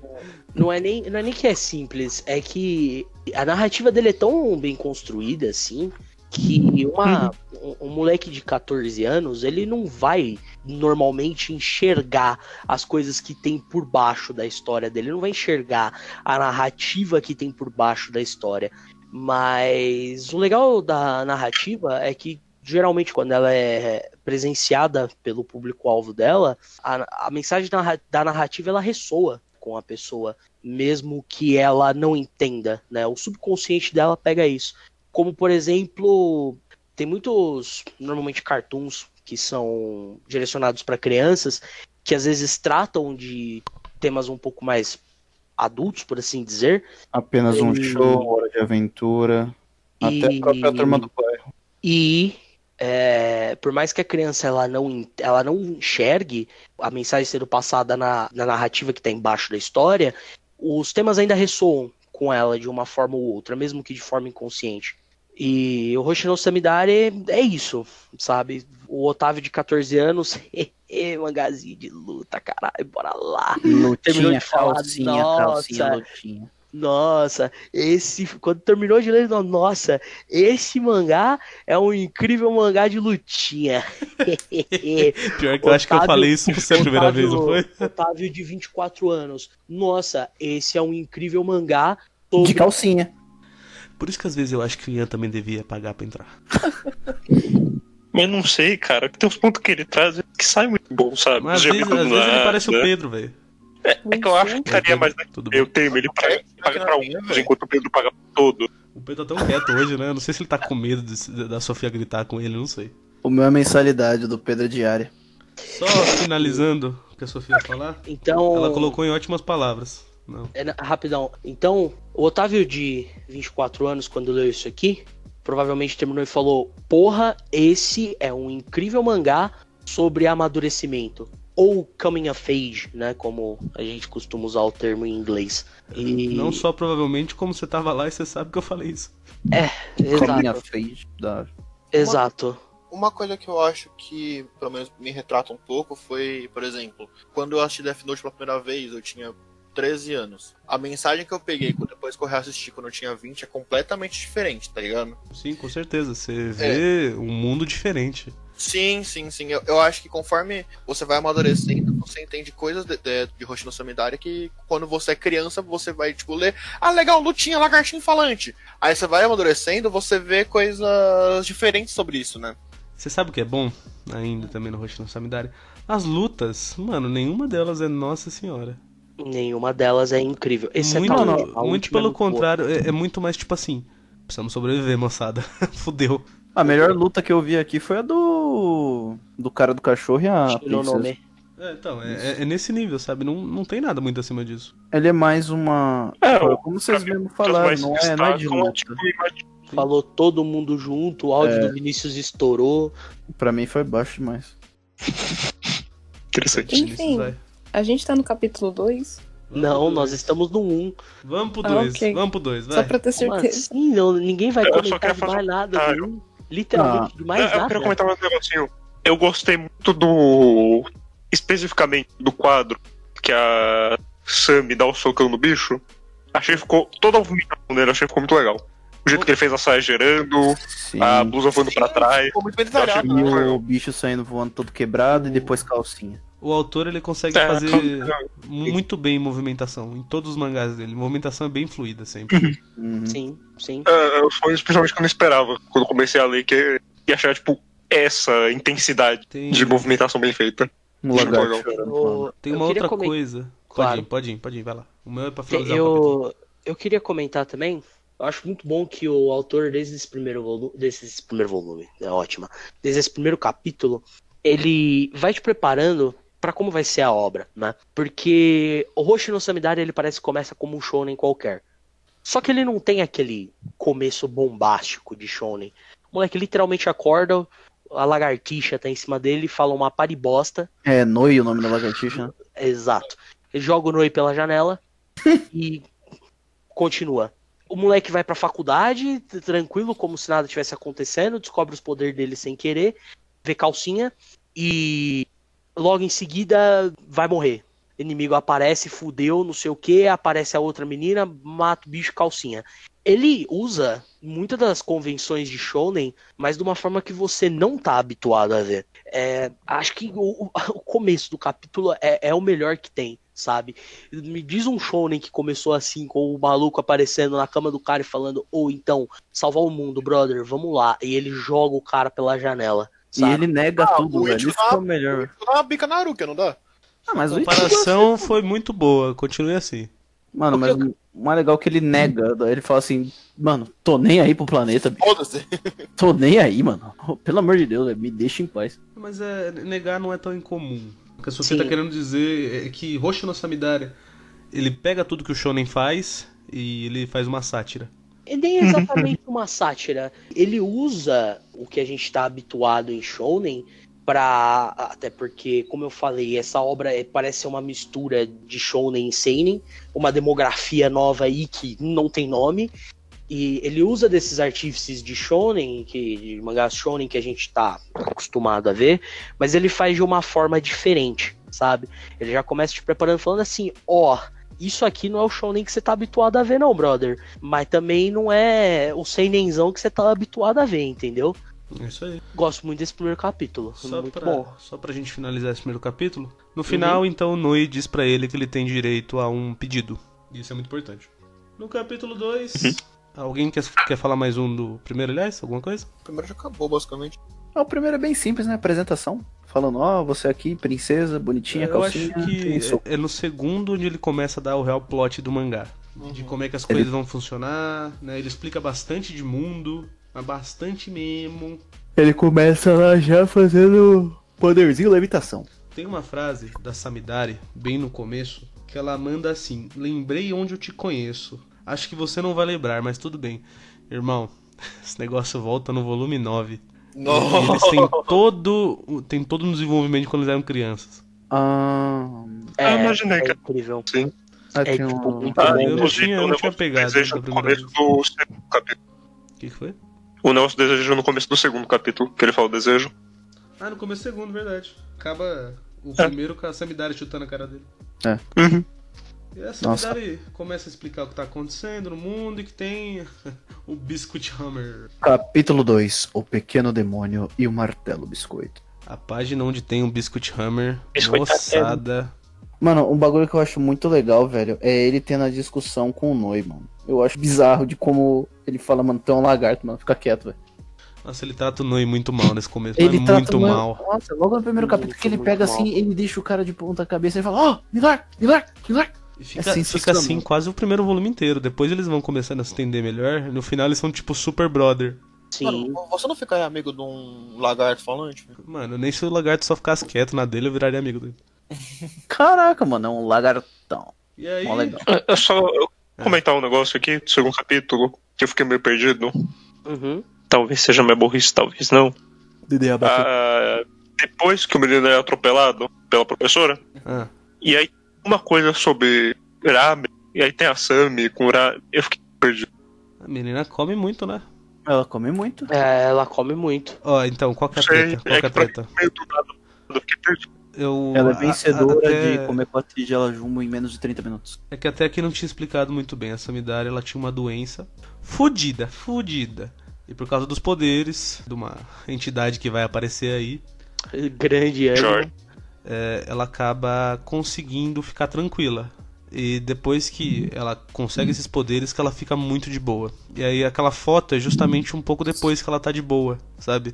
não é nem, não é nem que é simples, é que a narrativa dele é tão bem construída assim que uma, um, um moleque de 14 anos ele não vai normalmente enxergar as coisas que tem por baixo da história dele, ele não vai enxergar a narrativa que tem por baixo da história. Mas o legal da narrativa é que geralmente quando ela é presenciada pelo público-alvo dela, a, a mensagem narra- da narrativa ela ressoa. com a pessoa, mesmo que ela não entenda, né? O subconsciente dela pega isso. Como, por exemplo, tem muitos, normalmente, cartoons que são direcionados para crianças, que às vezes tratam de temas um pouco mais adultos, por assim dizer. Apenas um E- show, hora de aventura. Até a E- própria turma do bairro. E é, por mais que a criança ela não, ela não enxergue a mensagem sendo passada na, na narrativa que está embaixo da história, os temas ainda ressoam com ela de uma forma ou outra, mesmo que de forma inconsciente. E o Hoshino Samidare é isso, sabe? O Otávio de 14 anos, mangazinho de luta, caralho, bora lá. Terminou Lutinha, de falar, calcinha, nossa. calcinha, lutinha. Nossa, esse. Quando terminou de ler, nossa, esse mangá é um incrível mangá de lutinha. Pior que eu acho que eu falei isso pra você a primeira Otávio- vez, não foi? Otávio de 24 anos. Nossa, esse é um incrível mangá sobre. De calcinha. Por isso que às vezes eu acho que o Ian também devia pagar pra entrar. Eu não sei, cara. Tem uns pontos que ele traz que sai muito bom, sabe? Mas às vezes, às vezes ele parece o Pedro, velho. É que eu acho que estaria mais. Eu tenho ele pra, paga pra um, enquanto o Pedro paga pra todo. O Pedro tá tão quieto hoje, né? Eu não sei se ele tá com medo de- da Sofia gritar com ele, não sei. O meu é mensalidade, do Pedro é diária. Só finalizando o que a Sofia ia falar, Então. ela colocou em ótimas palavras. Não. É, rapidão. Então, o Otávio de 24 anos, quando leu isso aqui, provavelmente terminou e falou: Porra, esse é um incrível mangá sobre amadurecimento. Ou coming of age, né? Como a gente costuma usar o termo em inglês. E... Não só provavelmente, como você tava lá e você sabe que eu falei isso. Coming Exato. of age. Da... Exato. Uma coisa que eu acho que, pelo menos, me retrata um pouco foi, por exemplo, quando eu assisti Death Note pela primeira vez, eu tinha 13 anos. A mensagem que eu peguei depois que eu reassisti quando eu tinha 20 é completamente diferente, tá ligado? Sim, com certeza. Você vê um mundo diferente. Sim, sim, sim. Eu, eu acho que conforme você vai amadurecendo, você entende coisas de, de, de Hoshino Samidari que quando você é criança, você vai, tipo, ler. Ah, legal, lutinha, lagartinho falante. Aí você vai amadurecendo, você vê coisas diferentes sobre isso, né? Você sabe o que é bom ainda também no Hoshino Samidari? As lutas, mano, nenhuma delas é Nossa Senhora. Nenhuma delas é incrível. Muito, a- a muito última é pelo muito boa. contrário, é, é muito mais tipo assim. Precisamos sobreviver, moçada. Fudeu. A melhor luta que eu vi aqui foi a do. Do cara do cachorro e a princesa. Shinonome. É, então, é, é- é nesse nível, sabe? Não, não tem nada muito acima disso. Ele é mais uma. É, Pô, Como vocês mesmo falaram, não é, não é de luta. tipo, Falou todo mundo junto, o áudio do Vinícius estourou. Pra mim foi baixo demais. Interessante. Enfim. A gente tá no capítulo 2. Vamos Não, nós dois. estamos no 1. Vamos pro Ah, 2, ok. vamos pro 2, Só vai. pra ter certeza. assim? Não, ninguém vai Eu só comentar quero de fazer mais um nada do 1. Literalmente, de mais eu, eu nada. quero comentar um negocinho. Eu gostei muito do. Especificamente do quadro que a Sammy dá o socão no bicho. Achei que ficou. Toda a dele, achei que ficou muito legal. O jeito que ele fez a saia gerando, Sim. a blusa voando pra trás. Ficou muito bem Eu detalhado, né? o bicho saindo voando todo quebrado e depois calcinha. O autor ele consegue É, fazer muito bem movimentação em todos os mangás dele. Movimentação é bem fluida sempre. Uhum. Sim, sim. É, foi especialmente que eu não esperava quando eu comecei a ler, que ia achar, tipo, essa intensidade Tem, de movimentação bem feita. Um. O- tem eu uma outra coisa. Pode Claro. ir, pode ir, pode ir, vai lá. O meu é pra finalizar o. Eu, eu queria comentar também. Eu acho muito bom que o autor, desde esse primeiro volume, desde esse primeiro volume, é ótima, desde esse primeiro capítulo, ele vai te preparando pra como vai ser a obra, né? Porque o Roshi no Samidari, ele parece que começa como um shonen qualquer. Só que ele não tem aquele começo bombástico de shonen. O moleque literalmente acorda, a lagartixa tá em cima dele, fala uma paribosta, É, Noi o nome da lagartixa. né? Exato. Ele joga o Noi pela janela e continua. O moleque vai pra faculdade, tranquilo, como se nada tivesse acontecendo, descobre os poderes dele sem querer, vê calcinha e logo em seguida vai morrer. Inimigo aparece, fudeu, não sei o que, aparece a outra menina, mata o bicho calcinha. Ele usa muitas das convenções de Shonen, mas de uma forma que você não tá habituado a ver. É, acho que o, o- começo do capítulo é, é o melhor que tem, sabe? Me diz um shonen que começou assim, com o maluco aparecendo na cama do cara e falando, ou então, salvar o mundo, brother, vamos lá. E ele joga o cara pela janela, E sabe? ele nega Ah, tudo, o velho. Isso que é o melhor. Dá uma bica na Aruka, não dá? Ah, mas A o comparação foi muito boa, continue assim. Mano, mas o mais legal é que ele nega. Ele fala assim, mano, tô nem aí pro planeta, bicho. Foda-se. Tô nem aí, mano. Pelo amor de Deus, me deixa em paz. Mas é, negar não é tão incomum. O que a. Sofia tá querendo dizer é que Roshi no Samidare, ele pega tudo que o Shonen faz e ele faz uma sátira. E nem é exatamente uma sátira. Ele usa o que a gente tá habituado em Shonen pra. Até porque, como eu falei, essa obra é- parece ser uma mistura de Shonen e Seinen, uma demografia nova aí que não tem nome. E ele usa desses artífices de shonen, que, de mangás shonen que a gente tá acostumado a ver, mas ele faz de uma forma diferente, sabe? Ele já começa te preparando falando assim, ó, isso aqui não é o shonen que você tá habituado a ver não, brother. Mas também não é o seinenzão que você tá habituado a ver, entendeu? É isso aí. Gosto muito desse primeiro capítulo, Só muito pra, bom. só pra gente finalizar esse primeiro capítulo. No final, então, o Noi diz pra ele que ele tem direito a um pedido. Isso é muito importante. No capítulo 2, alguém quer, quer falar mais um do primeiro, aliás? Alguma coisa? O primeiro já acabou, basicamente. Ah, o primeiro é bem simples, né? Apresentação. Falando, ó, você aqui, princesa, bonitinha, Eu acho calcinha. que tem soco. é, é no segundo onde ele começa a dar o real plot do mangá. De como é que as coisas vão funcionar, né? Ele explica bastante de mundo, mas bastante mesmo. Ele começa lá já fazendo poderzinho levitação. Tem uma frase da Samidari, bem no começo, que ela manda assim: Lembrei onde eu te conheço. Acho que você não vai lembrar, mas tudo bem. Irmão, esse negócio volta no volume 9. Nossa. eles têm todo, tem todo um desenvolvimento quando eles eram crianças. Ah, Ah, imaginei, é cara. incrível. Sim. É, tipo, um... Ah, eu não tinha- eu não pegado desejo no começo do segundo capítulo. O que, que foi? O Nelson desejou no começo do segundo capítulo, que ele fala o desejo. Ah, no começo do segundo, verdade. Acaba o É. primeiro com a Samidari chutando a cara dele. Uhum. E a Nossa. Começa a explicar o que tá acontecendo no mundo e que tem o Biscuit Hammer. Capítulo 2, O Pequeno Demônio e o Martelo Biscoito. A página onde tem um Biscuit Hammer, moçada. Mano, um bagulho que eu acho muito legal, velho, é ele tendo a discussão com o Noi, mano. Eu acho bizarro de como ele fala, mano, tem um lagarto, mano, fica quieto, velho. Nossa, ele trata o Noi muito mal nesse começo, Ele mas trata muito o Noi- mal. Nossa, logo no primeiro Muito, capítulo que ele pega mal. assim, ele deixa o cara de ponta cabeça e fala, ó, me larga, me larga, É fica, fica sensacional. assim quase o primeiro volume inteiro. Depois eles vão começando a se entender melhor. No final eles são tipo super brother. Sim. Mano, você não fica amigo de um lagarto falante? Mano, nem se o lagarto só ficasse quieto na dele, eu viraria amigo dele. Caraca, mano, é um lagartão. E aí, Mó legal. É é só eu comentar um negócio aqui do segundo capítulo, que eu fiquei meio perdido. Uhum. Talvez seja minha burrice, talvez não. Ah, depois que o menino é atropelado pela professora, Ah, e aí uma coisa sobre ramen, e aí tem a Sami com ramen, eu fiquei perdido. a menina come muito, né? Ela come muito. É, ela come muito. Ó, então, qual que é a treta? Qual é que é a treta? eu fiquei perdido. Eu, Ela é vencedora até- de comer quatro tigelas jumbo em menos de 30 minutos. É que até aqui não tinha explicado muito bem. A Samidari, ela tinha uma doença fudida, fudida. E por causa dos poderes de uma entidade que vai aparecer aí, Grande ânimo. É, ela acaba conseguindo ficar tranquila. E depois que ela consegue esses poderes, que ela fica muito de boa. E aí aquela foto é justamente um pouco depois que ela tá de boa, sabe?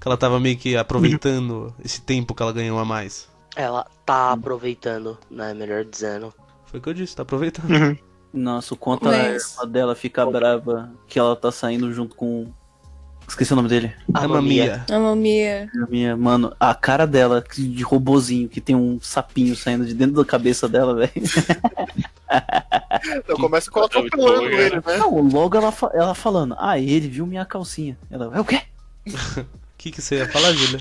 Que ela tava meio que aproveitando esse tempo que ela ganhou a mais. Ela tá aproveitando, né? Melhor dizendo. Foi o que eu disse, tá aproveitando. Uhum. Nossa, o quanto Mas- a irmã dela fica brava que ela tá saindo junto com. Esqueci o nome dele. A mamia. A mamia. A Minha, mano, a cara dela de robozinho que tem um sapinho saindo de dentro da cabeça dela, velho. Eu começo com ela Muito atropelando bom, ele, né? Não, logo ela, fa- ela falando, ah, ele viu minha calcinha. Ela, é o quê? O que, que você ia falar, Júlia?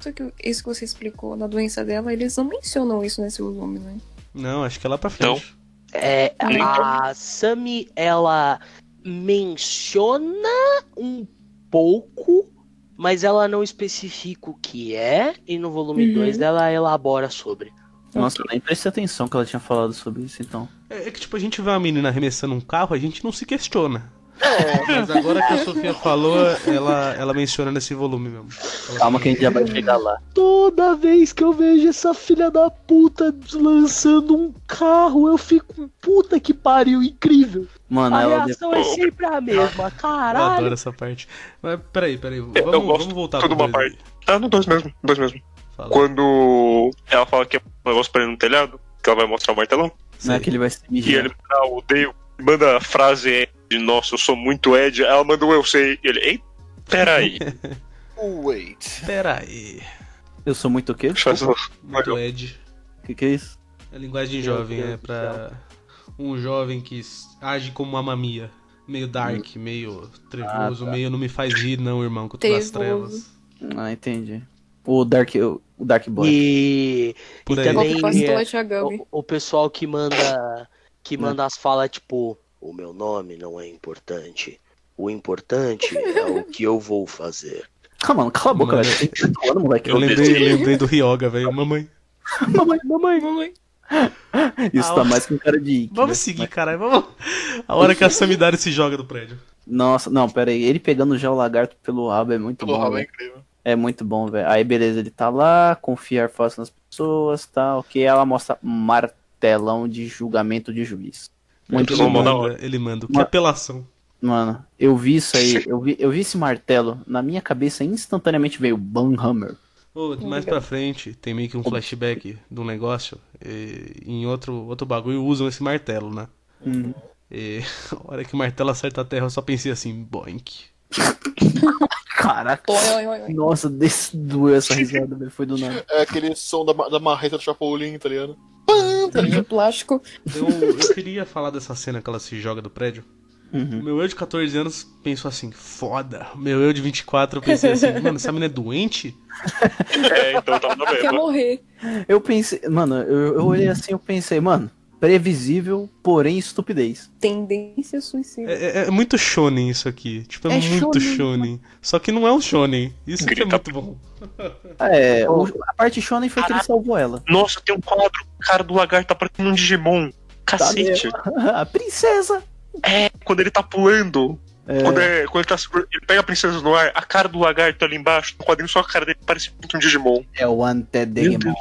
Só que isso que você explicou da doença dela, eles não mencionam isso nesse volume, né? Não, acho que é lá pra frente. É, a Sami, ela menciona um pouco, mas ela não especifica o que é, e no volume Uhum. 2 ela elabora sobre. Nossa, eu nem prestei atenção que ela tinha falado sobre isso, então. É, é que, tipo, a gente vê uma menina arremessando um carro, a gente não se questiona. É, Mas agora que a Sofia falou, ela, ela menciona nesse volume mesmo. Ela Calma que a gente já vai chegar lá. Toda vez que eu vejo essa filha da puta lançando um carro, eu fico, puta que pariu, incrível. Mano, A ela reação é sempre a mesma, Eu caralho. adoro essa parte. Mas peraí, peraí. Eu Vamos, gosto vamos voltar pro uma parte. Ah, no dois mesmo, dois mesmo. Fala. Quando ela fala que é um negócio pra ele no telhado, que ela vai mostrar o martelão, Não é que ele vai se e mijar. ele ah, odeio, manda a frase de nossa, eu sou muito Ed, ela manda o eu sei, e ele, ei, peraí. Wait. Pera aí. Eu sou muito o quê? Um- Muito Ed. O que, que é isso? É linguagem jovem, é pra um jovem que age como uma mamia. Meio dark, meio trevoso, Ah, tá. meio não me faz rir, não, irmão, que eu tô nas Trevoso. trevas. Ah, entendi. O Dark, o Dark Boy. E, e também é, o, o pessoal que manda que manda as falas tipo, o meu nome não é importante. O importante é o que eu vou fazer. Ah, mano, cala a boca, velho. Tem 18 anos, moleque. Eu lembrei, lembrei do Ryoga, velho. Mamãe. Mamãe, Mamãe, mamãe. Isso Ah, tá ó. mais com cara de. Ikki, Vamos né? seguir, caralho. Vamos. A hora que a Samidari se joga do prédio. Nossa, não, pera aí. Ele pegando já o lagarto pelo rabo é muito Pelo bom. rabo é incrível. É muito bom, velho. Aí, beleza, ele tá lá, confiar fácil nas pessoas, tal. Que ela mostra martelão de julgamento de juiz. Muito ele, bom, manda, hora. ele manda. Que Mano. apelação. Mano, eu vi isso aí, eu vi, eu vi esse martelo, na minha cabeça instantaneamente veio Banhammer. Ô, mais pra frente, tem meio que um flashback de um negócio. E, em outro, outro bagulho usam esse martelo, né? Hum. E a hora que o martelo acerta a terra, eu só pensei assim, boink. Caraca. Oi, oi, oi. Nossa, desse doeu essa risada. Foi do nada. É aquele som da, da marreta do Chapolin, tá ligado? Tá De ligado? plástico. Eu, eu queria falar dessa cena que ela se joga do prédio. O Uhum. meu eu de 14 anos pensou assim, foda. O meu eu de 24 eu pensei assim, mano, essa menina é doente? É, então eu tava na Quer mesma. morrer. Eu pensei, mano, eu, eu olhei assim, eu pensei, mano, previsível, porém estupidez. Tendência suicida. É, é- é muito shonen isso aqui. Tipo, é, É muito shonen, shonen. Só que não é um shonen. Isso que é muito bom. É, o- a parte shonen foi que ele salvou ela. Nossa, tem um quadro, o cara do lagarto tá parecendo um Digimon. Cacete. a princesa. É, quando ele tá pulando, É, quando, é, quando ele tá segurando, ele pega a princesa no ar, a cara do lagarto ali embaixo, no quadrinho só a cara dele parece muito um Digimon. é o Antedemon.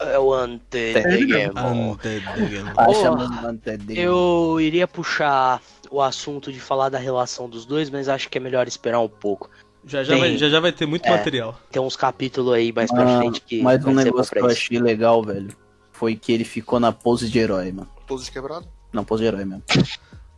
É o Antedemon. Antedemon. Acha Porra, no Antedemon. Eu iria puxar o assunto de falar da relação dos dois, mas acho que é melhor esperar um pouco. Já já, Tem. vai, já já vai ter muito É. material. Tem uns capítulos aí mais pra Ah, frente que Mas um negócio que eu achei legal, velho, foi que ele ficou na pose de herói, mano. Todos quebrados. Não, pose de herói mesmo.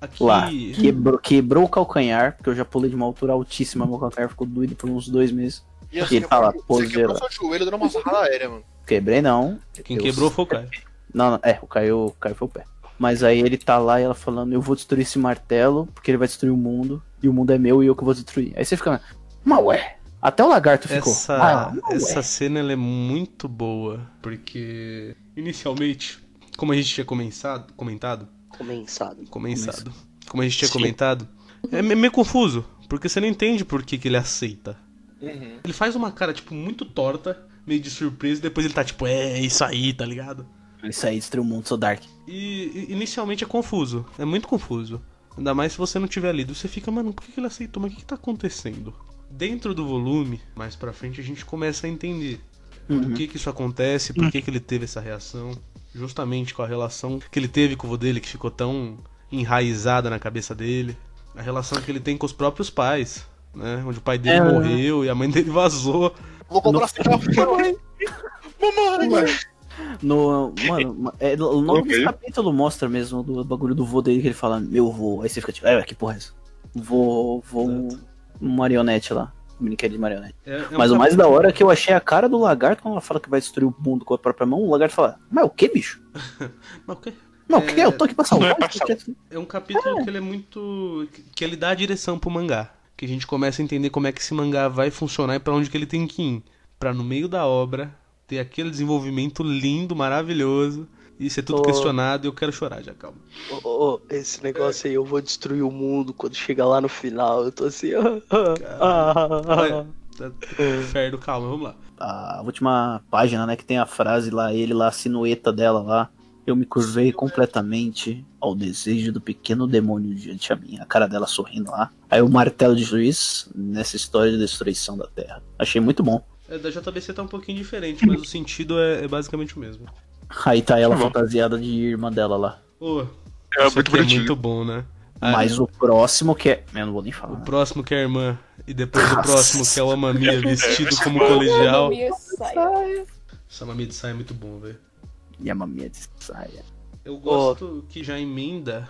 Aqui. Lá. Quebrou, quebrou o calcanhar, porque eu já pulei de uma altura altíssima, meu calcanhar ficou doido por uns dois meses. E Ele fala, pose quebrou geral. seu joelho dando uma sarrada aérea, mano. Quebrei não. Quem Eu- quebrou foi o Caio. Não, não, é, o Caio, o Caio foi o pé. Mas aí ele tá lá e ela falando, eu vou destruir esse martelo, porque ele vai destruir o mundo, e o mundo é meu e eu que vou destruir. Aí você fica, mas ué, até o lagarto ficou. Essa, "Ah, mas ué." essa cena ela é muito boa, porque inicialmente, como a gente tinha começado, comentado, Comensado. comensado, como a gente tinha Sim. comentado, é me- meio confuso, porque você não entende por que, que ele aceita. Uhum. Ele faz uma cara, tipo, muito torta, meio de surpresa, e depois ele tá tipo, é isso aí, tá ligado? Isso aí destruiu o mundo, sou Dark. E, e inicialmente é confuso, é muito confuso. Ainda mais se você não tiver lido, você fica, mano, por que ele aceitou? Mas o que, que tá acontecendo? Dentro do volume, mais pra frente, a gente começa a entender por que, que isso acontece, por que, que ele teve essa reação. Justamente com a relação que ele teve com o vô dele, que ficou tão enraizada na cabeça dele. A relação que ele tem com os próprios pais, né? Onde o pai dele É. morreu e a mãe dele vazou. Vou comprar cigarro. Mamãe! Mamãe! No, mano, ma- é, o nome Ok. desse capítulo mostra mesmo do bagulho do vô dele que ele fala, meu vô. Aí você fica tipo, é, que porra é essa? Vô, vô, Exato. marionete lá. Brinquedo de marionete. É- é um Mas o mais da hora é que eu achei a cara do lagarto quando ela fala que vai destruir o mundo com a própria mão. O lagarto fala, mas o que, bicho? Mas o quê? Não, o que É, Eu tô aqui pra salvar. é pra é- É um capítulo que ele é muito. que ele dá a direção pro mangá. Que a gente começa a entender como é que esse mangá vai funcionar e pra onde que ele tem que ir. Pra no meio da obra ter aquele desenvolvimento lindo, maravilhoso. E ser tudo Oh. questionado e eu quero chorar já, calma. Ô, ô, ô, esse negócio aí, eu vou destruir o mundo quando chegar lá no final. Eu tô assim. ah, Olha, Ferdo, calma, vamos lá. A última página, né, que tem a frase lá, ele lá, a sinueta dela lá. Eu me curvei completamente ao desejo do pequeno demônio diante a mim. A cara dela sorrindo lá. Aí o martelo de juiz nessa história de destruição da Terra. Achei muito bom. É, da JBC tá um pouquinho diferente, mas o sentido é, é basicamente o mesmo. Aí tá ela Tá bom. fantasiada de irmã dela lá. Ô, É muito é muito bom, né? Ah, Mas o próximo que é. Eu não vou nem O falar. próximo que é a irmã. E depois o Nossa. próximo que é o Amamia vestido como colegial. Minha saia. Essa Amamia de saia é muito bom, velho. E a maminha de saia. Eu gosto que já emenda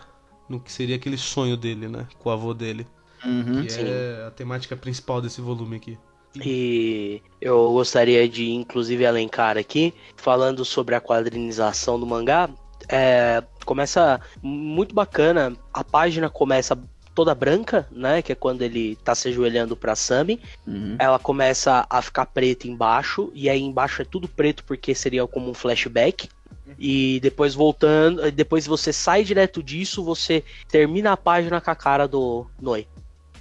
no que seria aquele sonho dele, né? Com o avô dele. Uhum. Que é a temática principal desse volume aqui. E eu gostaria de, inclusive, elencar aqui, falando sobre a quadrinização do mangá. É, começa muito bacana. A página começa toda branca, né? Que é quando ele tá se ajoelhando pra Sami. Uhum. Ela começa a ficar preta embaixo. E aí embaixo é tudo preto porque seria como um flashback. E depois voltando, depois você sai direto disso, você termina a página com a cara do Noi.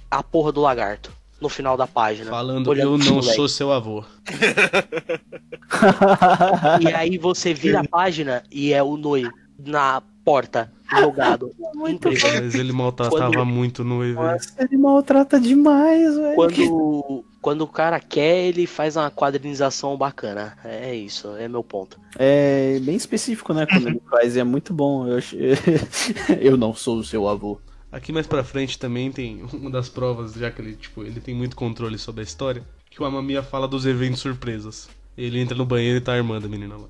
A porra do lagarto. No final da página. Falando, eu não moleque. sou seu avô. E aí você vira a página e é o Noi na porta, jogado. Incrível. Mas ele maltratava Quando- muito no. Nossa, ele maltrata demais, velho. Quando, quando o cara quer, ele faz uma quadrinização bacana. É isso, é meu ponto. É bem específico, né? Quando ele faz, e é muito bom. Eu, eu não sou o seu avô. Aqui mais pra frente também tem uma das provas, já que ele, tipo, ele tem muito controle sobre a história, que o Amamiya fala dos eventos surpresas. Ele entra no banheiro e tá armando a menina lá.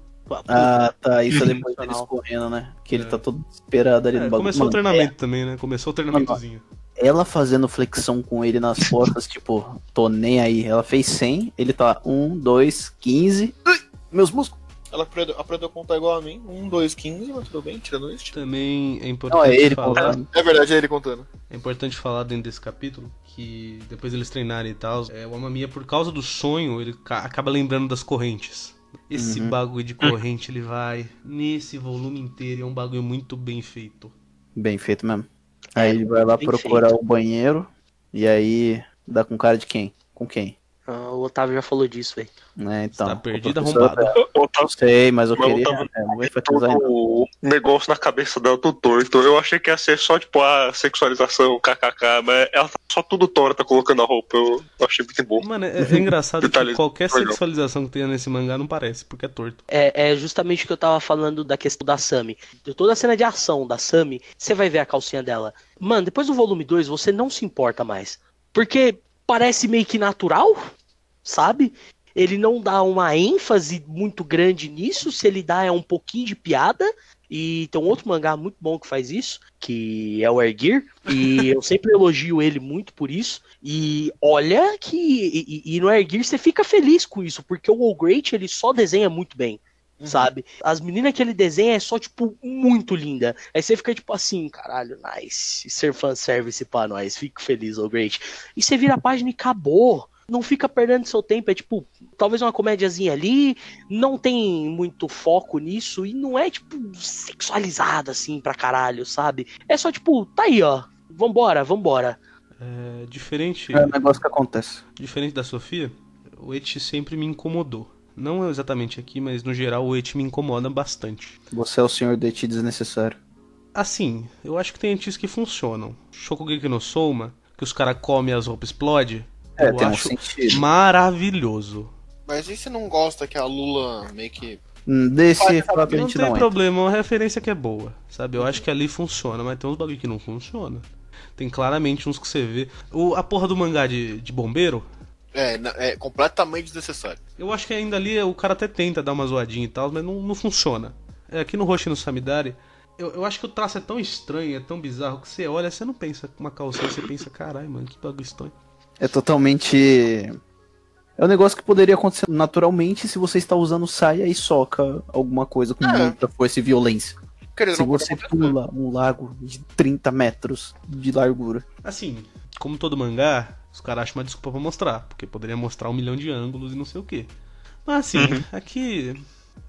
Ah, tá. Isso é depois dele Sensacional. escorrendo, né? Que ele É. tá todo desesperado ali É, no bagulho. começou o Mano, treinamento também, né? Começou o treinamentozinho. Ela fazendo flexão com ele nas costas, tipo, tô nem aí. Ela fez 100, ele tá 1, 2, 15. Ai, meus músculos. Ela aprendeu, aprendeu a contar igual a mim. Um, dois, quinze, mas tudo bem, tirando isso. Também é importante Não, é ele falar. contando. É verdade, é ele contando. É importante falar dentro desse capítulo que depois eles treinarem e tal, é, o Amamiya, por causa do sonho, ele ca- acaba lembrando das correntes. Esse Uhum. bagulho de corrente, ele vai nesse volume inteiro, é um bagulho muito bem feito. Bem feito mesmo. Aí ele vai lá bem procurar feito. o banheiro. E aí dá com cara de quem? Com quem? Ah, o Otávio já falou disso, velho. Né, então. tá o perdido, arrombado. Eu Eu tava sei, mas eu Mas queria. tava- É, não enfatizar o negócio na cabeça dela tudo torto. Eu achei que ia ser só, tipo, a sexualização, kkk, mas ela tá só tudo torta colocando a roupa. Eu achei muito bom. Mano, é, é engraçado que qualquer sexualização que tenha nesse mangá não parece, porque é torto. É, é justamente o que eu tava falando da questão da Sami. De toda a cena de ação da Sami, você vai ver a calcinha dela. Mano, depois do volume 2, você não se importa mais. Porque parece meio que natural, sabe? Ele não dá uma ênfase muito grande nisso. Se ele dá, é um pouquinho de piada. E tem um outro mangá muito bom que faz isso, que é o Ergir. E eu sempre elogio ele muito por isso. E olha que. E, e- no Ergir você fica feliz com isso, porque o All Great ele só desenha muito bem. Sabe? As meninas que ele desenha é só, tipo, muito linda. Aí você fica, tipo, assim, caralho, nice. Ser fanservice pra nós. Fico feliz, All Great. E você vira a página e acabou. Não fica perdendo seu tempo. É tipo, talvez uma comédiazinha ali. Não tem muito foco nisso. E não é, tipo, sexualizado assim pra caralho, sabe? É só, tipo, tá aí, ó. Vambora, vambora. É, diferente, É um negócio que acontece. diferente da Sofia, o Eti sempre me incomodou. Não exatamente aqui, mas no geral o Eti me incomoda bastante. Você é o senhor do Eti desnecessário. Assim, eu acho que tem etis que funcionam. Shokugeki no Soma, que os caras comem as roupas explode, É, eu tem um acho sentido. maravilhoso. Mas e se não gosta que a Lula meio que. Hum, Desse fato a Não gente tem não problema, é uma referência que é boa, sabe? Eu acho que ali funciona, mas tem uns bagulho que não funciona. Tem claramente uns que você vê. O, a porra do mangá de, de bombeiro, É, é completamente desnecessário. eu acho que ainda ali o cara até tenta dar uma zoadinha e tal, mas não, não funciona. É, aqui no Roshi no Samidari, eu, eu acho que o traço é tão estranho, é tão bizarro, que você olha, você não pensa com uma calcinha, você pensa, caralho, mano, que bagulho estranho. É totalmente. É um negócio que poderia acontecer naturalmente se você está usando saia e soca alguma coisa com É. muita força e violência. Querido, Se você pula um lago de 30 metros de largura. Assim, como todo mangá, os caras acham uma desculpa pra mostrar, porque poderia mostrar um milhão de ângulos e não sei o que. Mas assim, aqui.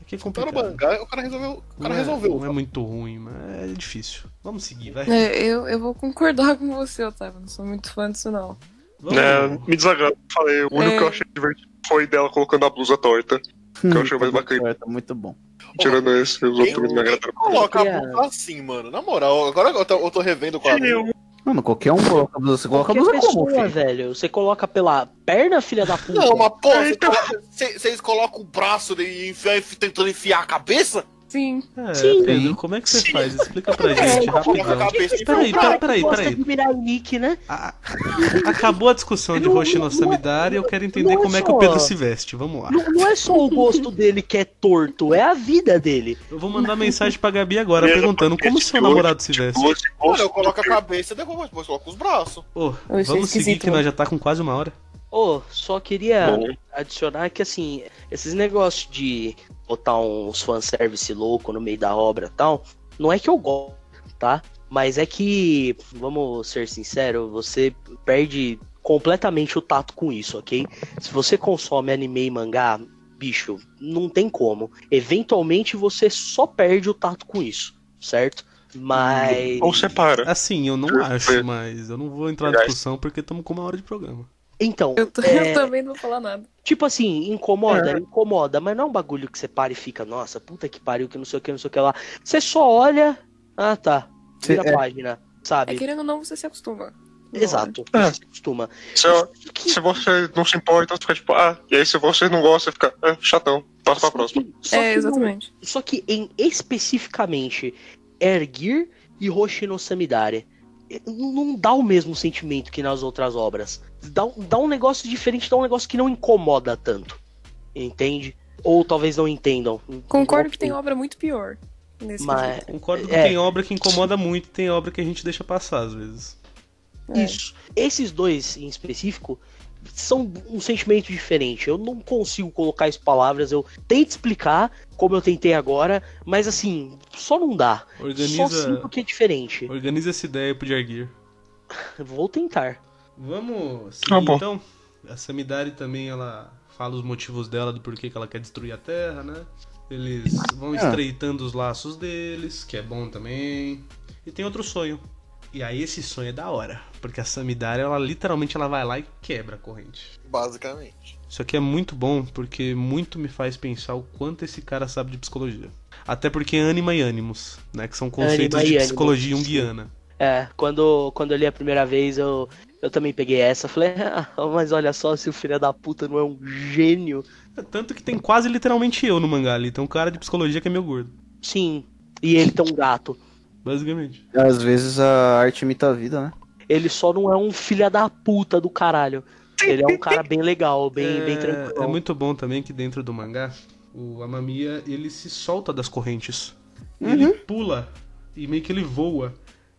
Aqui é Tá no complicado. mangá, o cara resolveu. O cara Não é- resolveu. Não é muito ruim, mas é difícil. Vamos seguir, vai. É, eu, eu vou concordar com você, Otávio. Não sou muito fã disso, não. Vamos. É, me desagrado. Falei, o único É. que eu achei divertido foi dela colocando a blusa torta. Que eu achei mais bacana. Certo, muito bom. Tirando esse, os outros me agradaram. Coloca a blusa assim, mano. Na moral, agora eu tô, eu tô revendo o quadro. Mano, qualquer um coloca blusa. Você coloca Qualquer blusa como, pessoa, filho? velho. Você coloca pela perna, filha da puta. Não, mas pô, Eita. vocês colocam o braço e enfia- tentando enfiar a cabeça? Sim. É, Sim. Pedro, como é que você faz? Explica pra É, gente, a rapidão. Peraí, fora. peraí, peraí, peraí. Nick, né? A- Acabou a discussão de não, Samidari, eu quero entender é como é que o Pedro se veste. Vamos lá. Não, não é só o gosto dele que é torto, é a vida dele. Eu vou mandar mensagem pra Gabi agora Mesmo perguntando como seu namorado se veste. Mano, eu coloco a cabeça e depois depois coloco os braços. É vamos seguir que nós né? já tá com quase uma hora. Ô, só queria Bom. adicionar que assim, esses negócios de botar uns fanservice louco no meio da obra e tal, não é que eu gosto, tá? Mas é que, vamos ser sinceros, você perde completamente o tato com isso, ok? Se você consome anime e mangá, bicho, não tem como. Eventualmente você só perde o tato com isso, certo? Mas. Ou separa. Assim, eu não acho, mas eu não vou entrar na discussão porque estamos com uma hora de programa. Então, Eu, t- É. eu também não vou falar nada. Tipo assim, incomoda, incomoda, mas não é um bagulho que você para e fica, nossa, puta que pariu, que não sei o que, não sei o que lá. Você só olha, ah tá, vira a é. página, É sabe? querendo ou não, você se acostuma. Exato, É. você se acostuma. Se, Que- se você não se importa, você fica tipo, ah, e aí se você não gosta, você fica, ah, chatão. Passa pra próxima. que- É, que não- exatamente. só que em especificamente Ergir e Hoshino Samidare, não dá o mesmo sentimento que nas outras obras. Dá, um- dá um negócio diferente, dá um negócio que não incomoda tanto. Entende? Ou talvez não entendam. Concordo que tem obra muito pior. Nesse Mas. Concordo que É. tem obra que incomoda muito, tem obra que a gente deixa passar às vezes. É. Isso. Esses dois em específico são um sentimento diferente. Eu não consigo colocar em palavras. Eu tento explicar, como eu tentei agora, mas assim, só não dá. Só Organiza, sinto que é diferente. organiza essa ideia pro Jargir. Vou tentar. Vamos seguir bom. então. A Samidari também ela fala os motivos dela do porquê que ela quer destruir a Terra, né? Eles vão Ah. estreitando os laços deles, que é bom também. E tem outro sonho. E aí esse sonho é da hora, porque a Samidari ela literalmente ela vai lá e quebra a corrente. Basicamente. Isso aqui é muito bom porque muito me faz pensar o quanto esse cara sabe de psicologia. Até porque ânima e ânimos, né, que são conceitos Ânima e de psicologia sim. junguiana. É, quando, quando eu li a primeira vez, eu, eu também peguei essa. Falei, ah, mas olha só, se o filho da puta não é um gênio. Tanto que tem quase literalmente eu no mangá ali, tem um cara de psicologia que é meu gordo, Sim. E ele tem um gato. Basicamente. Às vezes a arte imita a vida, né? Ele só não é um filho da puta do caralho. Ele é um cara bem legal, bem, bem é, tranquilo. é muito bom também que dentro do mangá, o Amamiya, ele se solta das correntes. Ele pula e meio que ele voa.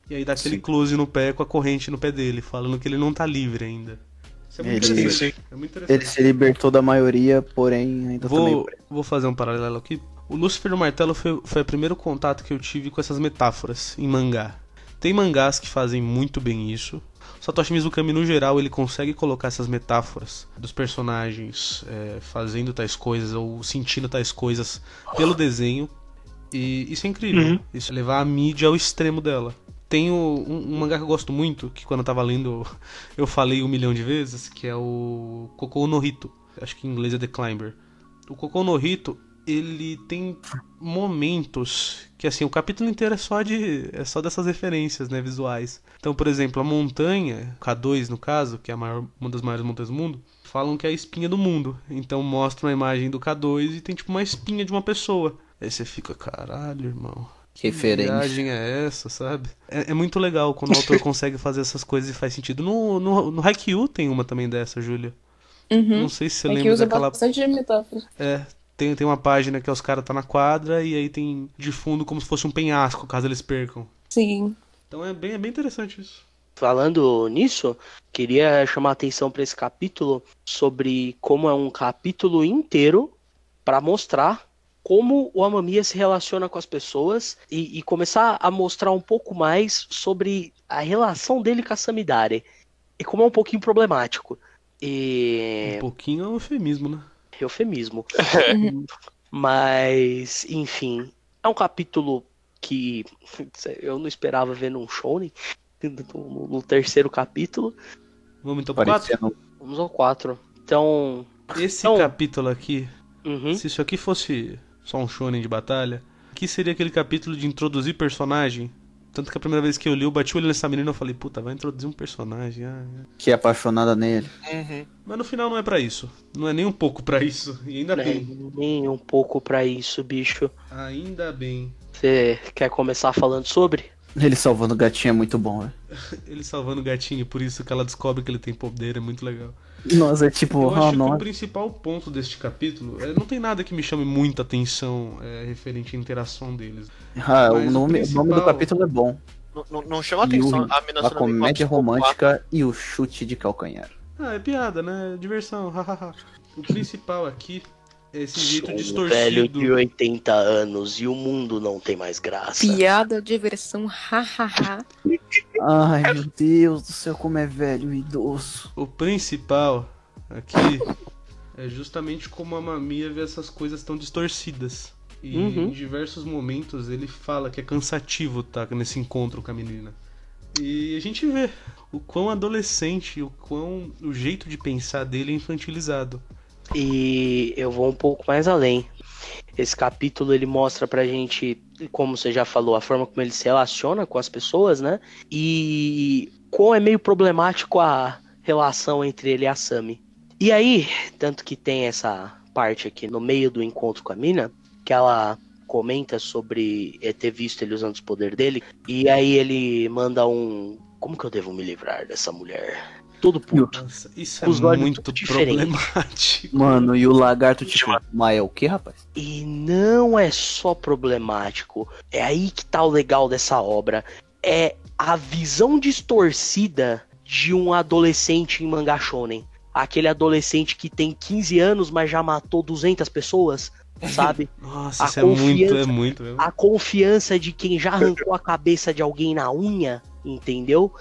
E aí dá aquele Sim. close no pé com a corrente no pé dele, falando que ele não tá livre ainda. Isso é muito Ele- interessante. É muito interessante. Ele se libertou da maioria, porém ainda tá meio Vou, vou fazer um paralelo aqui. O Lúcifer do Martelo foi, foi o primeiro contato que eu tive com essas metáforas em mangá. Tem mangás que fazem muito bem isso. Satoshi Mizukami, no geral, ele consegue colocar essas metáforas dos personagens é, fazendo tais coisas ou sentindo tais coisas pelo desenho. E isso é incrível. Uhum. Isso é levar a mídia ao extremo dela. Tem o- um, um mangá que eu gosto muito, que quando eu tava lendo eu falei um milhão de vezes, que é o Kokou no Hito. Acho que em inglês é The Climber. O Kokou no Hito, ele tem momentos que assim, o capítulo inteiro é só de é só dessas referências, né, visuais. Então, por exemplo, a montanha, K2 no caso, que é maior, uma das maiores montanhas do mundo, falam que é a espinha do mundo. Então mostra uma imagem do K2 e tem tipo uma espinha de uma pessoa. Aí você fica, caralho, irmão. Que Referência. viagem é essa, sabe? É, é muito legal quando o autor consegue fazer essas coisas e faz sentido. No, no, no Haikyuu tem uma também dessa, Júlia. Uhum. Não sei se você É que lembra usa daquela. bastante metáfora. É, tem, tem uma página que é os caras tá na quadra e aí tem de fundo como se fosse um penhasco, caso eles percam. Sim. Então é bem, é bem interessante isso. Falando nisso, queria chamar a atenção para esse capítulo sobre como é um capítulo inteiro para mostrar como o Amamiya se relaciona com as pessoas e, e começar a mostrar um pouco mais sobre a relação dele com a Samidare e como é um pouquinho problemático. E Um pouquinho é um eufemismo, né? Eufemismo. Mas, enfim, é um capítulo que eu não esperava ver num shonen. No, no terceiro capítulo, Vamos então pro 4? parecendo. vamos ao 4. Então, Esse Então- capítulo aqui, uhum, se isso aqui fosse só um shonen de batalha, aqui seria aquele capítulo de introduzir personagem Tanto que a primeira vez que eu li, eu bati o olho nessa menina e eu falei, puta, vai introduzir um personagem. Ah, é. Que é apaixonada nele. Uhum. Mas no final não é pra isso. Não é nem um pouco pra isso. E ainda né? bem. Nem um pouco pra isso, bicho. Ainda bem. Você quer começar falando sobre? Ele salvando o gatinho é muito bom, velho. Ele salvando o gatinho, por isso que ela descobre que ele tem poder, é muito legal. Nossa, é tipo, Eu ah, acho que o principal ponto deste capítulo é, não tem nada que me chame muita atenção é, referente à interação deles. Ah, o Mas o nome, o nome do principal- capítulo é bom. Não, não, chama atenção o- a mina A comédia romântica e o chute de calcanhar. Ah, é piada, né? Diversão, hahaha. o principal aqui é esse jeito Sou um distorcido. velho de 80 anos e o mundo não tem mais graça. Piada, diversão, hahaha. Ai, meu Deus do céu, como é velho e idoso. O principal aqui é justamente como a Mamia vê essas coisas tão distorcidas. E Uhum. em diversos momentos ele fala que é cansativo estar nesse encontro com a menina. E a gente vê o quão adolescente, o quão o jeito de pensar dele é infantilizado. E eu vou um pouco mais além. Esse capítulo ele mostra pra gente, como você já falou, a forma como ele se relaciona com as pessoas, né? E como é meio problemático a relação entre ele e a Sami. E aí, tanto que tem essa parte aqui no meio do encontro com a mina, que ela comenta sobre eh, ter visto ele usando os poderes dele, e aí ele manda um. Como que eu devo me livrar dessa mulher? Todo puto. Nossa, isso é Os olhos muito problemático. Mano, e o lagarto, tipo, mas é o que, rapaz? E não é só problemático. É aí que tá o legal dessa obra. É a visão distorcida de um adolescente em mangá shonen. Aquele adolescente que tem 15 anos, mas já matou 200 pessoas, sabe? Nossa, A isso é muito, é muito mesmo. A confiança de quem já arrancou a cabeça de alguém na unha, entendeu?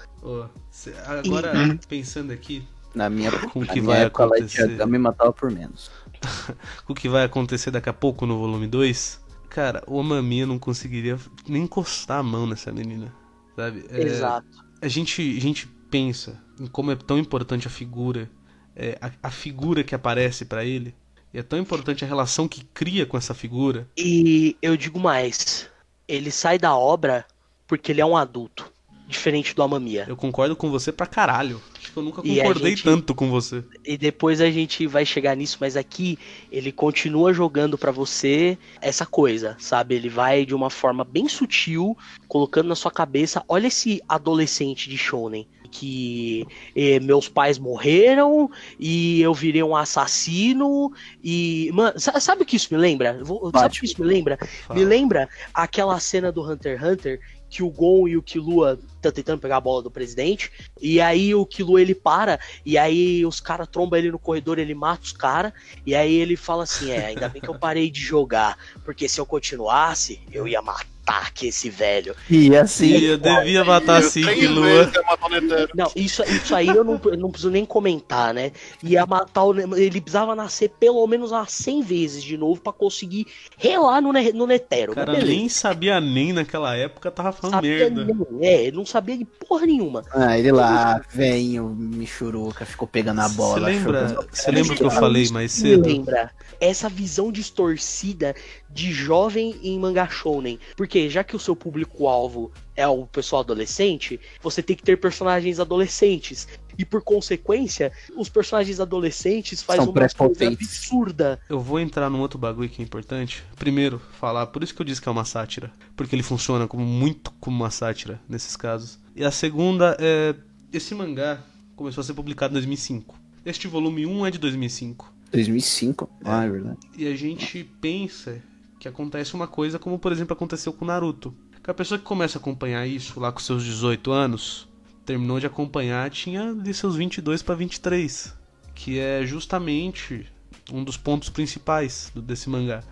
Cê- agora, pensando aqui, Na minha, Com o que vai época, a Light acontecer? Yagami matava por menos. o que vai acontecer daqui a pouco no volume 2, cara, o Amamiya não conseguiria nem encostar a mão nessa menina, sabe? É, Exato. A gente, a gente pensa em como é tão importante a figura, é, a, a figura que aparece pra ele, e é tão importante a relação que cria com essa figura. E eu digo mais: ele sai da obra porque ele é um adulto, diferente do Amamiya. Eu concordo com você pra caralho. Acho que eu nunca concordei gente- tanto com você. E depois a gente vai chegar nisso, mas aqui ele continua jogando pra você essa coisa, sabe? Ele vai de uma forma bem sutil, colocando na sua cabeça, olha esse adolescente de shonen que eh, meus pais morreram e eu virei um assassino e mano, sa- sabe o que isso me lembra? Vou- Sabe o que isso me lembra? Me lembra aquela cena do Hunter x Hunter que o Gon e o Killua estão tentando pegar a bola do presidente, e aí o Killua ele para, e aí os caras trombam ele no corredor, ele mata os caras, e aí ele fala assim: é, ainda bem que eu parei de jogar, porque se eu continuasse, eu ia matar aqui esse velho. E assim, E eu devia matar assim, Três que Lua. matar. Não, isso, isso aí eu não, eu não preciso nem comentar, né? Ia matar o. Ele precisava nascer pelo menos umas 100 vezes de novo pra conseguir relar no, ne- no Netero. O cara nem sabia nem naquela época, tava falando Sabia merda. nem, é, não sabia de porra nenhuma. ah, ele lá, velho, michuruca, ficou pegando a bola. Você lembra, você lembra o que eu falei mais me cedo? lembra essa visão distorcida de jovem em mangá shounen. Porque já que o seu público-alvo é o pessoal adolescente, você tem que ter personagens adolescentes. E por consequência, os personagens adolescentes fazem São uma coisa absurda. Eu vou entrar num outro bagulho que é importante. Primeiro, falar, por isso que eu disse que é uma sátira. Porque ele funciona como muito como uma sátira nesses casos. E a segunda é. Esse mangá começou a ser publicado em 2005. Este volume 1 é de 2005. 2005? Ah, é verdade. E a gente pensa que acontece uma coisa como, por exemplo, aconteceu com Naruto. Que a pessoa que começa a acompanhar isso lá com seus 18 anos, terminou de acompanhar, tinha de seus 22 para 23. Que é justamente um dos pontos principais desse mangá.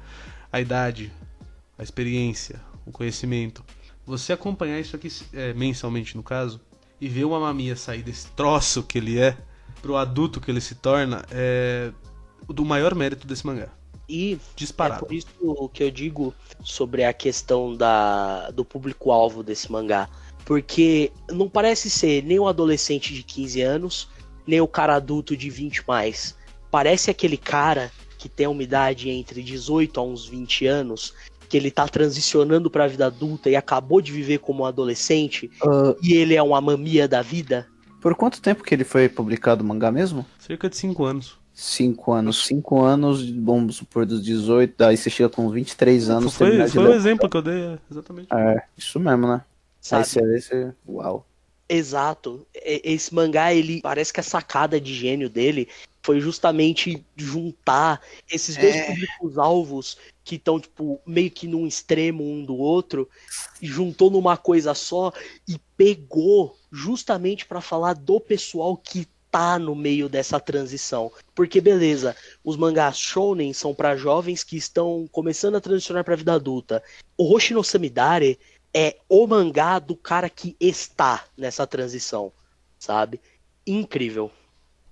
A idade, a experiência, o conhecimento. Você acompanhar isso aqui é, mensalmente, no caso, e ver uma mamia sair desse troço que ele é, pro adulto que ele se torna, é o do maior mérito desse mangá. E é Disparado. por isso que eu digo sobre a questão da, do público-alvo desse mangá. Porque não parece ser nem um adolescente de 15 anos, nem o cara adulto de 20 mais. Parece aquele cara que tem uma idade entre 18 a uns 20 anos, que ele tá transicionando pra vida adulta e acabou de viver como um adolescente Ah, e ele é uma mamia da vida? por quanto tempo que ele foi publicado o mangá mesmo? Cerca de 5 anos. Cinco anos. Cinco anos, vamos supor, dos 18, aí você chega com 23 anos. foi foi o exemplo que eu dei, é, exatamente. É, isso mesmo, né? Sabe? vê, você... Uau. Exato. Esse mangá, ele parece que a sacada de gênio dele foi justamente juntar esses dois É. públicos-alvos que estão, tipo, meio que num extremo um do outro, e juntou numa coisa só e pegou justamente pra falar do pessoal que tá no meio dessa transição. Porque, beleza, os mangás shounen são pra jovens que estão começando a transicionar pra vida adulta. O Hoshi no Samidare é o mangá do cara que está nessa transição, sabe? Incrível.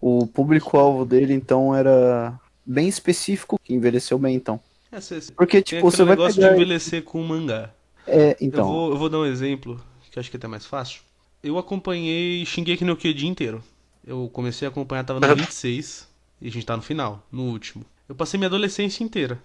O público-alvo dele, então, era bem específico, que envelheceu bem, então. É, cê- Porque, tipo, você vai negócio pegar... de envelhecer com o mangá. É, Eu, então, vou, eu vou dar um exemplo, que eu acho que é até mais fácil. Eu acompanhei Shingeki no Kyojin inteiro. Eu comecei a acompanhar, tava no 26, e a gente tá no final, no último. Eu passei minha adolescência inteira.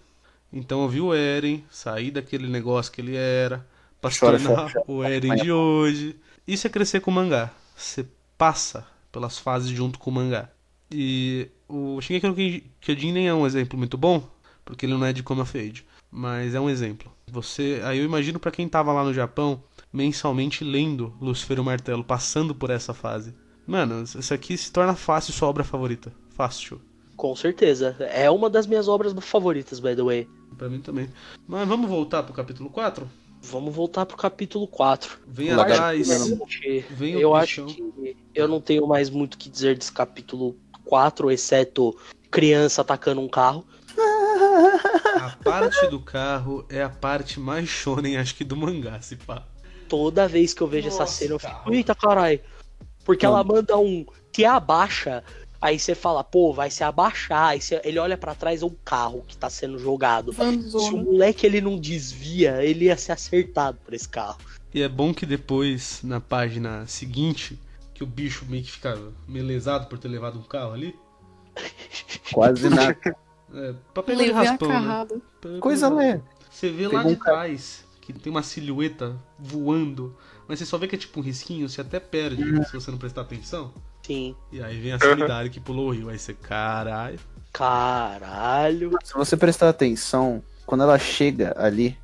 Então eu vi o Eren, saí daquele negócio que ele era, pra se tornar o Eren de hoje. Isso é crescer com o mangá. Você passa pelas fases junto com o mangá. E o Shingeki no Kyojin nem é um exemplo muito bom, porque ele não é de Come of Age, mas é um exemplo. Você, aí eu imagino pra quem tava lá no Japão, mensalmente lendo Lucifer o Martelo, passando por essa fase. Mano, isso aqui se torna fácil sua obra favorita. Fácil. Com certeza. É uma das minhas obras favoritas, by the way. Pra mim também. Mas vamos voltar pro capítulo 4? Vamos voltar pro capítulo 4. Vem atrás. Vem o eu acho bichão. que eu não tenho mais muito o que dizer desse capítulo 4, exceto criança atacando um carro. A parte do carro é a parte mais shonen, acho que, do mangá, se pá. Toda vez que eu vejo essa Nossa, cena, eu fico, carro. eita caralho. Porque ela manda um te abaixa, aí você fala, pô, vai se abaixar. Aí você- ele olha pra trás, é um carro que tá sendo jogado. Se o moleque ele não desvia, ele ia ser acertado por esse carro. E é bom que depois, na página seguinte, que o bicho meio que fica melezado por ter levado um carro ali. quase nada. É, papel de Levei a raspão, né? Coisa leve. Você vê lá de um carro. trás que tem uma silhueta voando, mas você só vê que é tipo um risquinho, você até perde se você não prestar atenção. Sim. E aí vem a solidária que pulou o rio. Aí você, caralho. Caralho. Se você prestar atenção, quando ela chega ali,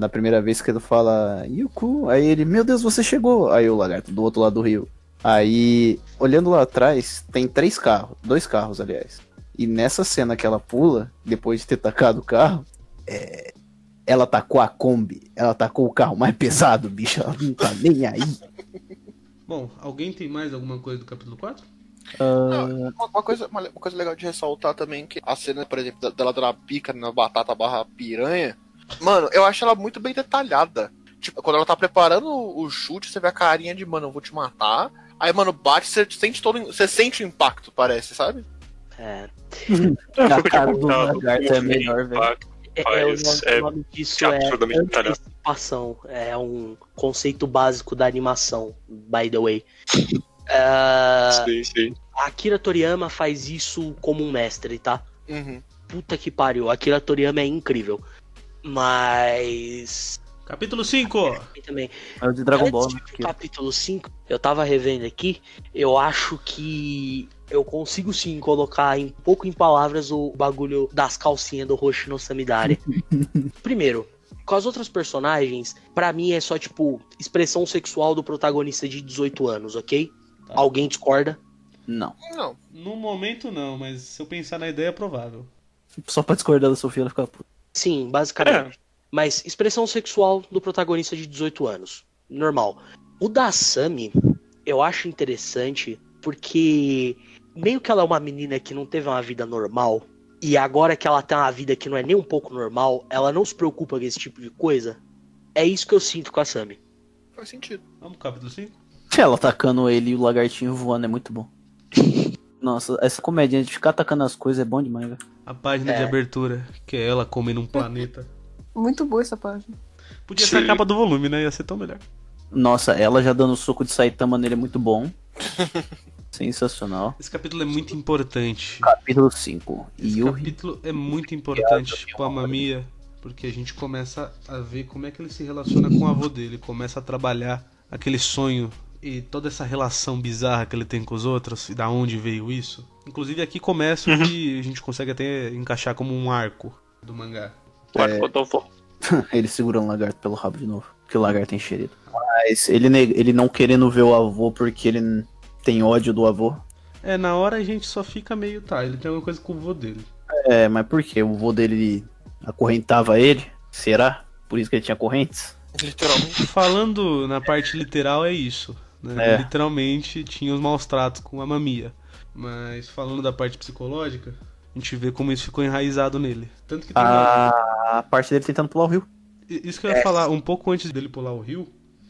na primeira vez que ele fala Yuku, aí ele, meu Deus, você chegou. Aí o lagarto do outro lado do rio. Aí, olhando lá atrás, tem três carros, dois carros, aliás. E nessa cena que ela pula, depois de ter tacado o carro, é, ela tacou a Kombi, ela tacou o carro mais pesado, bicho, ela não tá nem aí. Bom, alguém tem mais alguma coisa do capítulo 4? Uma, uma coisa, uma, uma coisa legal de ressaltar também que a cena, por exemplo, da- dela dando a pica na batata barra piranha, mano, eu acho ela muito bem detalhada. Tipo, quando ela tá preparando o, chute, você vê a carinha de, mano, eu vou te matar. Aí, mano, bate, você sente todo. Você sente o impacto, parece, sabe? É, A cara do lagarto é melhor, velho. É, Faz, é o nome, é o nome disso é antecipação. É um conceito básico da animação, by the way. Ah, Sim, sim. a Akira Toriyama faz isso como um mestre, tá? Uhum. Puta que pariu, a Akira Toriyama é incrível. Mas. Capítulo 5! e também. É o de Dragon Ball, Antes né? capítulo 5, eu tava revendo aqui, eu acho que eu consigo sim colocar em pouco em palavras o bagulho das calcinhas do Roshi no Samidare. Primeiro, com as outras personagens, pra mim é só tipo expressão sexual do protagonista de 18 anos, ok? Tá. Alguém discorda? Não. Não. No momento não, mas se eu pensar na ideia é provável. Só pra discordar da Sofia, ela fica puta. Sim, basicamente. Mas expressão sexual do protagonista de 18 anos. Normal. O da Sami, eu acho interessante porque meio que ela é uma menina que não teve uma vida normal. E agora que ela tem uma vida que não é nem um pouco normal, ela não se preocupa com esse tipo de coisa. É isso que eu sinto com a Sami. Faz sentido. Vamos pro capítulo 5? Ela atacando ele e o lagartinho voando é muito bom. Nossa, essa comedinha de ficar atacando as coisas é bom demais, velho. A página de É. abertura, que é ela comendo um planeta. Muito boa essa página. Podia ser a capa do volume, né? Ia ser tão melhor. Nossa, ela já dando soco de Saitama nele é muito bom. Sensacional. Esse capítulo é muito importante. Capítulo 5. Esse Yuri. capítulo é muito importante pro Amamiya, porque a gente começa a ver como é que ele se relaciona com o avô dele, começa a trabalhar aquele sonho e toda essa relação bizarra que ele tem com os outros e da onde veio isso. Inclusive aqui começa o que a gente consegue até encaixar como um arco do mangá. O arco do avô. ele segurando o lagarto pelo rabo de novo, porque o lagarto é enxerido. Mas ele, ele não querendo ver o avô porque ele tem ódio do avô. É, na hora a gente só fica meio, tá, ele tem alguma coisa com o vô dele. É, mas por quê? O avô dele acorrentava ele? Será? Por isso que ele tinha correntes? Literalmente. Falando na parte literal é isso. Né? É. Literalmente tinha os maus tratos com a mamia. Mas falando da parte psicológica, a gente vê como isso ficou enraizado nele. Tanto que tem A, a parte dele tentando pular o rio. Isso que eu ia falar, um pouco antes dele pular o rio,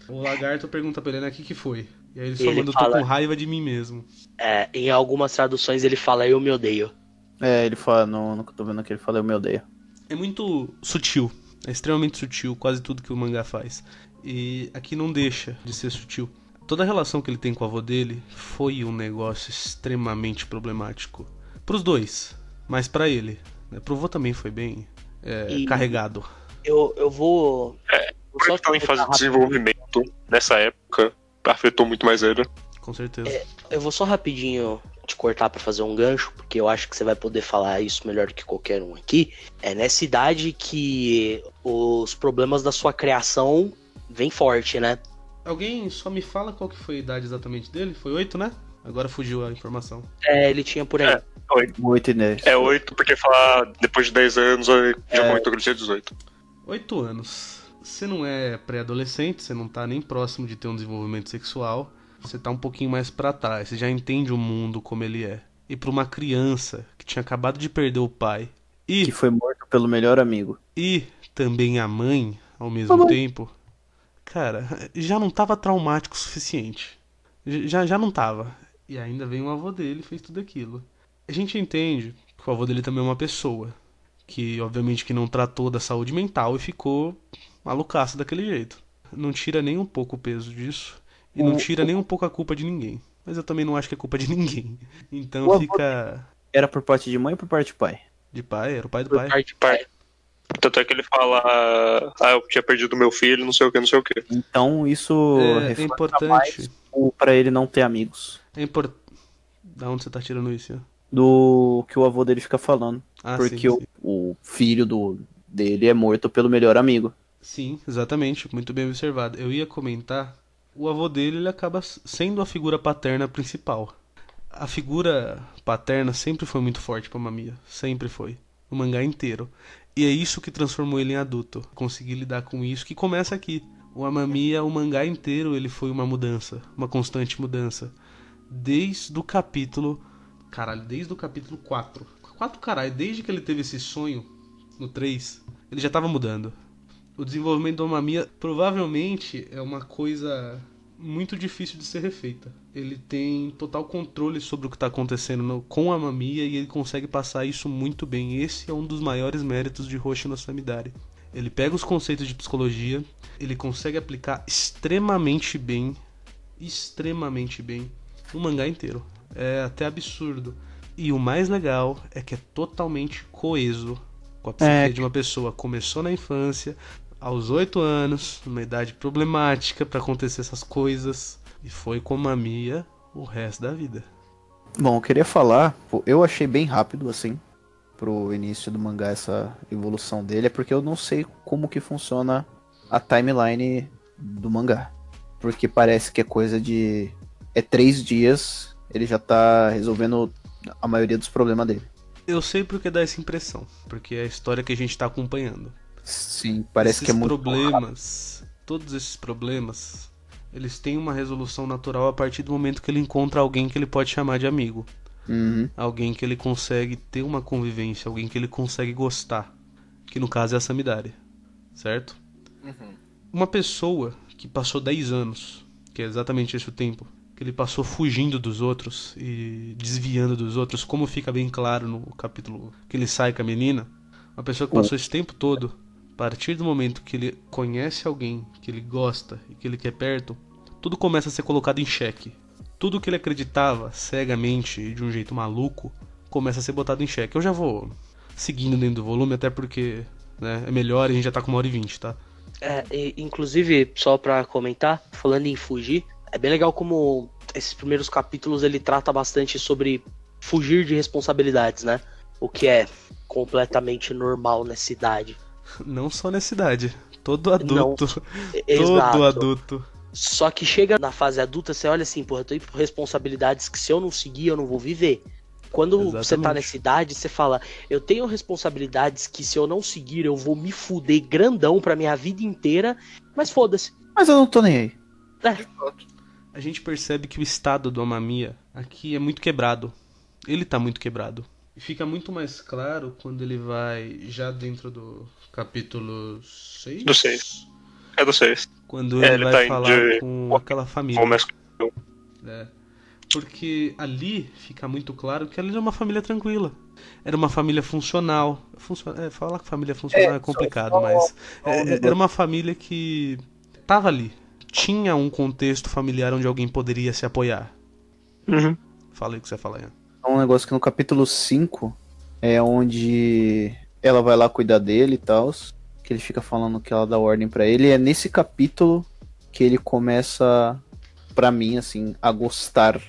o lagarto pergunta pra ele, né, o que que foi? E aí ele só Ele manda, eu tô fala- com raiva de mim mesmo. É, em algumas traduções ele fala eu me odeio. É, ele fala, no, no que eu tô vendo aqui, ele fala, eu me odeio. É muito sutil, é extremamente sutil, quase tudo que o mangá faz. E aqui não deixa de ser sutil. Toda a relação que ele tem com o avô dele foi um negócio extremamente problemático. Pros dois, mas pra ele. Né? Pro avô também foi bem é, carregado. Eu, eu vou. vou Por ele estar em fase de desenvolvimento nessa época, afetou muito mais ele. Com certeza. Eu vou só rapidinho te cortar pra fazer um gancho, porque eu acho que você vai poder falar isso melhor do que qualquer um aqui. É nessa idade que os problemas da sua criação vêm forte, né? Alguém só me fala qual que foi a idade exatamente dele? Foi 8, né? Agora fugiu a informação. É, ele tinha por aí. É. Oito. 8 e 10. É 8, porque falar depois de 10 anos, já É. comentou que ele tinha 18. 8 anos. Você não é pré-adolescente, você não tá nem próximo de ter um desenvolvimento sexual. Você tá um pouquinho mais pra trás, você já entende o mundo como ele é. E pra uma criança que tinha acabado de perder o pai e Que foi morto pelo melhor amigo. e também a mãe ao mesmo tempo, cara, já não tava traumático o suficiente. Já, já não tava. E ainda vem o avô dele e fez tudo aquilo. A gente entende que o avô dele também é uma pessoa. Que obviamente que não tratou da saúde mental e ficou malucaço daquele jeito. Não tira nem um pouco o peso disso. E não O- tira nem um pouco a culpa de ninguém. Mas eu também não acho que é culpa de ninguém. Então O fica. Era por parte de mãe ou por parte de pai? De pai, era o pai do Por pai. parte de pai. Tanto é que ele fala, ah, eu tinha perdido meu filho, não sei o que, não sei o que. Então isso É, é importante. o- pra ele não ter amigos. É importante. Da onde você tá tirando isso? Do que o avô dele fica falando. Ah, porque sim, o, sim. o filho do, dele é morto pelo melhor amigo. Sim, exatamente. Muito bem observado. Eu ia comentar. O avô dele ele acaba sendo a figura paterna principal. A figura paterna sempre foi muito forte pra Mamiya. Sempre foi. O mangá inteiro. E é isso que transformou ele em adulto. Conseguir lidar com isso que começa aqui. O Amamiya, o mangá inteiro, ele foi uma mudança. Uma constante mudança. Desde o capítulo. Caralho, desde o capítulo 4. 4 caralho, desde que ele teve esse sonho no 3, ele já tava mudando. O desenvolvimento do Mamia provavelmente é uma coisa muito difícil de ser refeita. Ele tem total controle sobre o que está acontecendo no- com a Mamia e ele consegue passar isso muito bem. Esse é um dos maiores méritos de Hoshi no Samidari. Ele pega os conceitos de psicologia, ele consegue aplicar extremamente bem, extremamente bem, o mangá inteiro. É até absurdo. E o mais legal é que é totalmente coeso com a psique É. de uma pessoa. Começou na infância, aos 8 anos, numa idade problemática pra acontecer essas coisas, e foi com a Mia o resto da vida. Bom, eu queria falar, eu achei bem rápido assim pro início do mangá essa evolução dele, é porque eu não sei como que funciona a timeline do mangá. Porque parece que é coisa de é três dias, ele já tá resolvendo a maioria dos problemas dele. Eu sei porque dá essa impressão, porque é a história que a gente tá acompanhando. Sim, parece esses que é muito problemas, todos esses problemas, eles têm uma resolução natural a partir do momento que ele encontra alguém que ele pode chamar de amigo. Uhum. Alguém que ele consegue ter uma convivência, alguém que ele consegue gostar. Que no caso é a Samidari. Certo? Uma pessoa que passou 10 anos, que é exatamente esse o tempo, que ele passou fugindo dos outros e desviando dos outros, como fica bem claro no capítulo que ele sai com a menina. Uma pessoa que passou esse tempo todo, a partir do momento que ele conhece alguém que ele gosta e que ele quer perto, tudo começa a ser colocado em xeque. Tudo que ele acreditava cegamente e de um jeito maluco começa a ser botado em xeque. Eu já vou seguindo dentro do volume, até porque né? É melhor a gente já tá com uma hora e vinte, tá? É, e, inclusive, só pra comentar, falando em fugir, é bem legal como esses primeiros capítulos ele trata bastante sobre fugir de responsabilidades, né? O que é completamente normal nessa idade. Não só nessa idade. Todo adulto. E- todo exato. adulto. Só que chega na fase adulta, você olha assim, porra, eu tenho responsabilidades que se eu não seguir, eu não vou viver. Quando você tá Exatamente. nessa idade, você fala, eu tenho responsabilidades que se eu não seguir, eu vou me fuder grandão pra minha vida inteira, mas foda-se. Mas eu não tô nem aí. A gente percebe que o estado do Amamiya aqui é muito quebrado. Ele tá muito quebrado. E fica muito mais claro quando ele vai já dentro do capítulo 6. Do seis. É do 6. Quando É, ele, ele vai tá falar de- com aquela família. Começa né? Porque ali fica muito claro que ela era uma família tranquila. Era uma família funcional. Funcio- é, falar que família funcional é, É, complicado, só- mas é- é- era uma família que tava ali. Tinha um contexto familiar onde alguém poderia se apoiar. Uhum. Fala aí o que você fala, Ian. É um negócio que no capítulo 5 é onde ela vai lá cuidar dele e tal. Que ele fica falando que ela dá ordem pra ele. E é nesse capítulo que ele começa, pra mim, assim, a gostar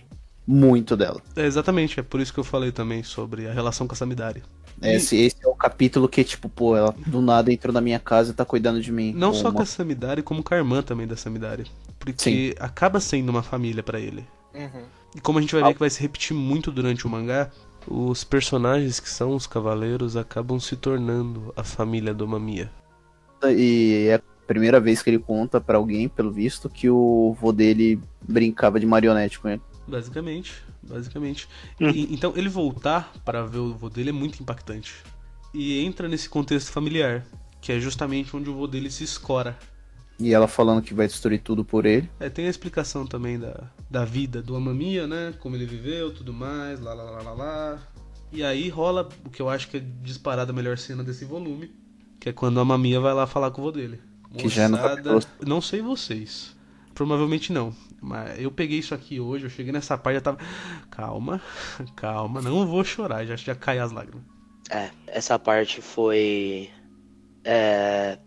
muito dela. É, exatamente, é por isso que eu falei também sobre a relação com a Samidari. Esse, esse é o capítulo que, tipo, pô, ela do nada entrou na minha casa e tá cuidando de mim. Não só com a Samidari, como com a irmã também da Samidari. Porque acaba sendo uma família pra ele. Uhum. E como a gente vai ver que vai se repetir muito durante o mangá, os personagens que são os cavaleiros acabam se tornando a família do Mamiya. E é a primeira vez que ele conta pra alguém, pelo visto, que o vô dele brincava de marionete com ele. Basicamente, basicamente. Hum. E- então ele voltar pra ver o vô dele é muito impactante. E entra nesse contexto familiar, que é justamente onde o vô dele se escora. E ela falando que vai destruir tudo por ele. É, tem a explicação também da, da vida do Amamiya, né? Como ele viveu, tudo mais, lá, lá, lá, lá, lá. E aí rola o que eu acho que é disparada a melhor cena desse volume, que é quando a Amamiya vai lá falar com o vô dele. Que já é no Moçada, capítulo- Não sei vocês. Provavelmente não. Mas eu peguei isso aqui hoje, eu cheguei nessa parte e já tava. Calma, calma, não vou chorar, já, já cai as lágrimas. É, essa parte foi. É.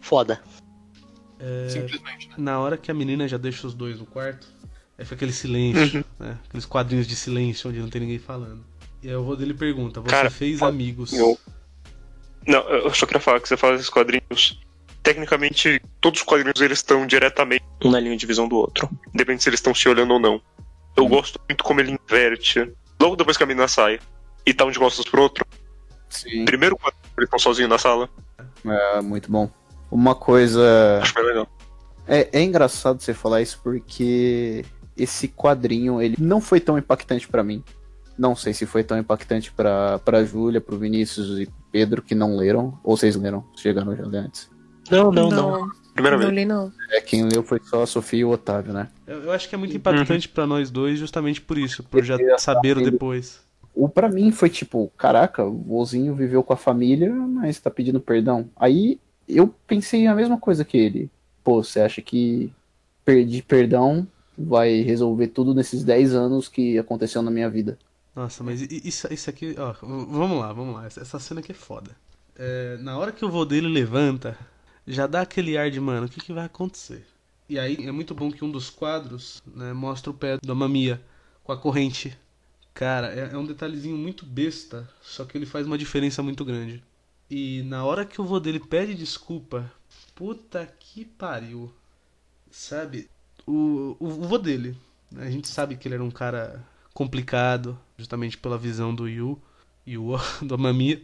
Foda. Simplesmente, né? Na hora que a menina já deixa os dois no quarto, aí fica aquele silêncio, né? Aqueles quadrinhos de silêncio onde não tem ninguém falando. E aí o vô dele pergunta: Você Cara, fez amigos? eu- Não, eu só queria falar que você fala desses quadrinhos. Tecnicamente, todos os quadrinhos eles estão diretamente um na linha de visão do outro. Depende se eles estão se olhando ou não. Eu gosto muito como ele inverte. Logo depois que a menina sai e tá um de costas pro outro. Sim. Primeiro quadrinho eles estão sozinhos na sala. É, muito bom. Uma coisa. Acho bem legal. É, é engraçado você falar isso porque esse quadrinho ele não foi tão impactante pra mim. Não sei se foi tão impactante pra pra Júlia, pro Vinícius e Pedro que não leram. Ou vocês leram? Chegaram já antes. Não, não, não. não, Primeira não vez. li não. É, quem leu foi só a Sofia e o Otávio, né? Eu, eu acho que é muito impactante pra nós dois, justamente por isso, por já saber depois. O pra mim foi tipo, caraca, o vozinho viveu com a família, mas tá pedindo perdão. Aí eu pensei a mesma coisa que ele. Pô, você acha que pedir perdão vai resolver tudo nesses 10 anos que aconteceu na minha vida? Nossa, mas isso, isso aqui, ó, vamos lá, vamos lá. Essa cena aqui é foda. É, na hora que o vô dele levanta, já dá aquele ar de, mano, o que, que vai acontecer? E aí é muito bom que um dos quadros né, mostra o pé da mamia com a corrente. Cara, é, é um detalhezinho muito besta, só que ele faz uma diferença muito grande. E na hora que o vô dele pede desculpa, puta que pariu. Sabe? O, o, o vô dele, né, a gente sabe que ele era um cara complicado, justamente pela visão do Yu, Yu do Amamiya.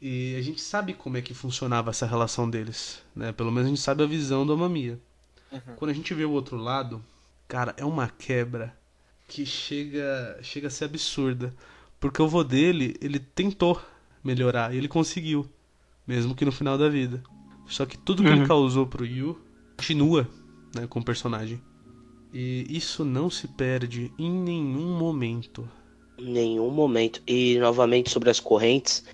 E a gente sabe como é que funcionava essa relação deles, né? Pelo menos a gente sabe a visão do Amamiya. Quando a gente vê o outro lado, cara, é uma quebra que chega, chega a ser absurda. Porque o vô dele, ele tentou melhorar e ele conseguiu, mesmo que no final da vida. Só que tudo que ele Uhum. causou pro Yu continua, né, com o personagem. E isso não se perde em nenhum momento. Em nenhum momento. E novamente sobre as correntes,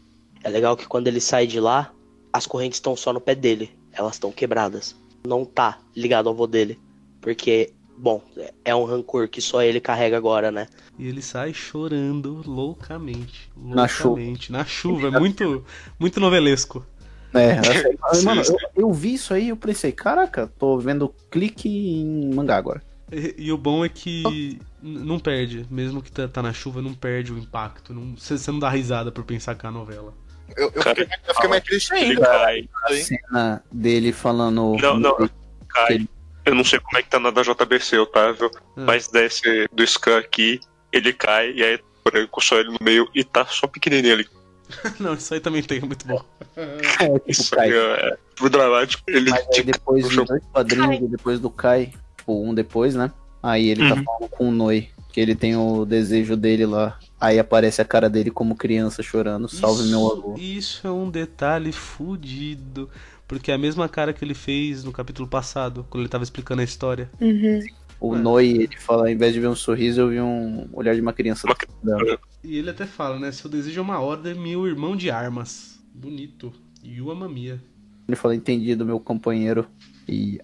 é legal que quando ele sai de lá, as correntes estão só no pé dele. Elas estão quebradas. Não tá ligado ao vô dele. Porque, bom, é um rancor que só ele carrega agora, né? E ele sai chorando loucamente. Na chuva. Loucamente. Na chuva. É muito, muito novelesco. É, assim, mano, eu, eu vi isso aí e eu pensei, caraca, tô vendo clique em mangá agora. E, e o bom é que n- não perde, mesmo que tá, tá na chuva, não perde o impacto. não- Você você não dá risada por pensar que é a novela. Eu, eu, Cara, fiquei, eu fiquei mais triste ainda. A cena dele falando. Não, não, cai. Ele- Eu não sei como é que tá na da JBC, Otávio, Hum. mas desce do Scan aqui, ele cai e aí branco, só ele no meio e tá só pequenininho ali. não, isso aí também tem, é muito bom. É, tipo, Isso aí é pro dramático. Ele Mas aí tipo, depois, chão. dois quadrinhos e depois do Kai, tipo, um depois, né? Aí ele tá Uhum. falando com o Noi, que ele tem o desejo dele lá. Aí aparece a cara dele como criança chorando, salve meu avô. Isso é um detalhe fudido. Porque é a mesma cara que ele fez no capítulo passado, quando ele tava explicando a história. Uhum. O É. Noi, ele fala, ao invés de ver um sorriso, eu vi um olhar de uma criança. Uma dela. E ele até fala, né? Seu desejo é uma ordem, meu irmão de armas. Bonito. Yua Mamia. Ele fala, entendido, meu companheiro. E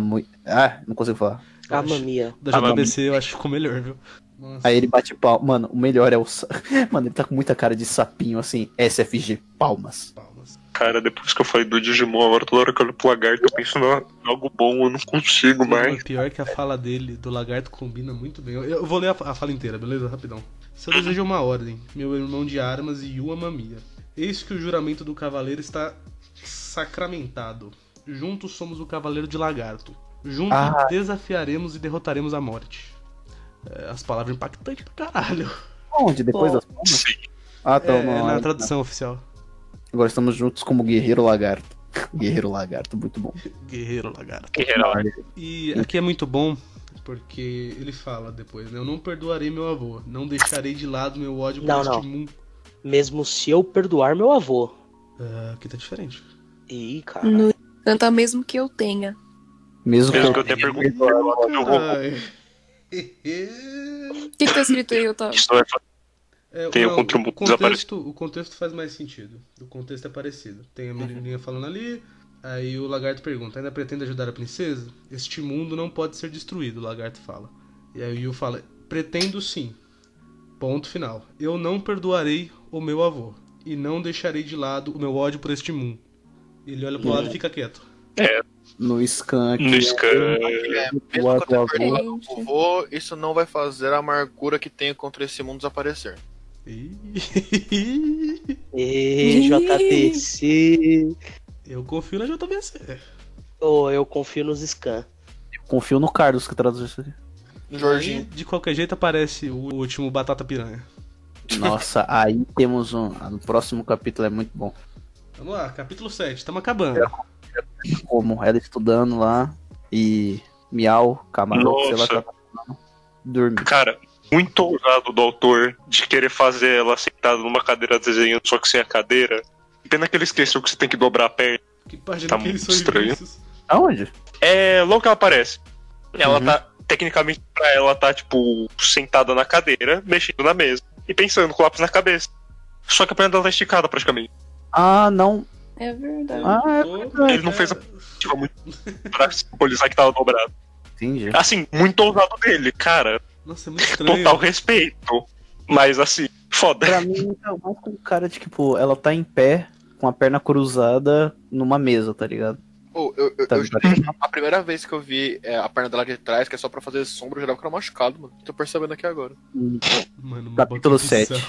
muito. Ah, não consigo falar. A acho- mamia. Da JBC eu acho que ficou melhor, viu? Nossa. Aí ele bate pau. Mano, o melhor é o. sa- Mano, ele tá com muita cara de sapinho, assim. SFG, palmas. Palmas. Cara, depois que eu falei do Digimon, agora toda hora que eu olho pro lagarto, eu penso em algo bom, eu não consigo Não, mais. pior que a fala dele, do lagarto, combina muito bem. Eu, eu vou ler a, a fala inteira, beleza? Rapidão. Seu desejo é uma ordem, meu irmão de armas e Yua Mamia. Eis que o juramento do cavaleiro está sacramentado. Juntos somos o cavaleiro de lagarto. Juntos Ah. desafiaremos e derrotaremos a morte. É, as palavras impactantes pra caralho. Onde? Depois Pô. das palmas? Sim. Ah, tá. É, na tradução oficial. Agora estamos juntos como Guerreiro Lagarto. Guerreiro Lagarto, muito bom. Guerreiro lagarto. Guerreiro. E aqui é muito bom porque ele fala depois, né? Eu não perdoarei meu avô, não deixarei de lado meu ódio por Não, este não. mundo. Mesmo se eu perdoar meu avô. Ah, aqui tá diferente. Ih, cara. No entanto, mesmo que eu tenha. Mesmo Mesmo que eu tenha perguntado. O que, que tá escrito aí, Otávio? É, Tem o não, contributo o contexto, o contexto faz mais sentido. O contexto é parecido. Tem a menininha falando ali, aí o lagarto pergunta: ainda pretende ajudar a princesa? Este mundo não pode ser destruído, o lagarto fala. E aí o Yu fala: pretendo sim. Ponto final. Eu não perdoarei o meu avô e não deixarei de lado o meu ódio por este mundo. Ele olha pro lado e fica quieto. no scan aqui. No Scan. É, mesmo que eu avô. tenha perdoado o vovô, isso não vai fazer a amargura que tenho contra esse mundo desaparecer. Ê, JBC. Eu confio na JBC. Oh, eu confio nos scan. Confio no Carlos que traduz isso aqui. Aí, Jorginho. de qualquer jeito aparece o último Batata Piranha. Nossa, aí temos um. No próximo capítulo é muito bom. Vamos lá, capítulo 7, estamos acabando. Como ela estudando lá e Miau, Camarão, sei lá, tá dormir. Cara, muito ousado do autor de querer fazer ela sentada numa cadeira desenhando, só que sem a cadeira. Pena que ele esqueceu que você tem que dobrar a perna. Que página Tá que muito estranho. Aonde? É logo que ela aparece. Ela Uhum. tá, tecnicamente, pra ela tá, tipo, sentada na cadeira, mexendo na mesa e pensando com o lápis na cabeça. Só que a perna dela tá esticada praticamente. Ah, não. É verdade. Ah, é verdade. Ele não fez a- Tipo, muito pra simbolizar que tava dobrado. Entendi. Assim, muito ousado dele, cara. Nossa, é muito estranho. Total respeito. Mas assim, foda. Pra mim, é mais com cara de tipo, ela tá em pé, com a perna cruzada numa mesa, tá ligado? Pô, eu, eu, Tá eu- a primeira vez que eu vi é, a perna dela de trás, que é só pra fazer sombra, eu jurava que era machucado, mano. Tô percebendo aqui agora. Mano, Capítulo boquição. 7.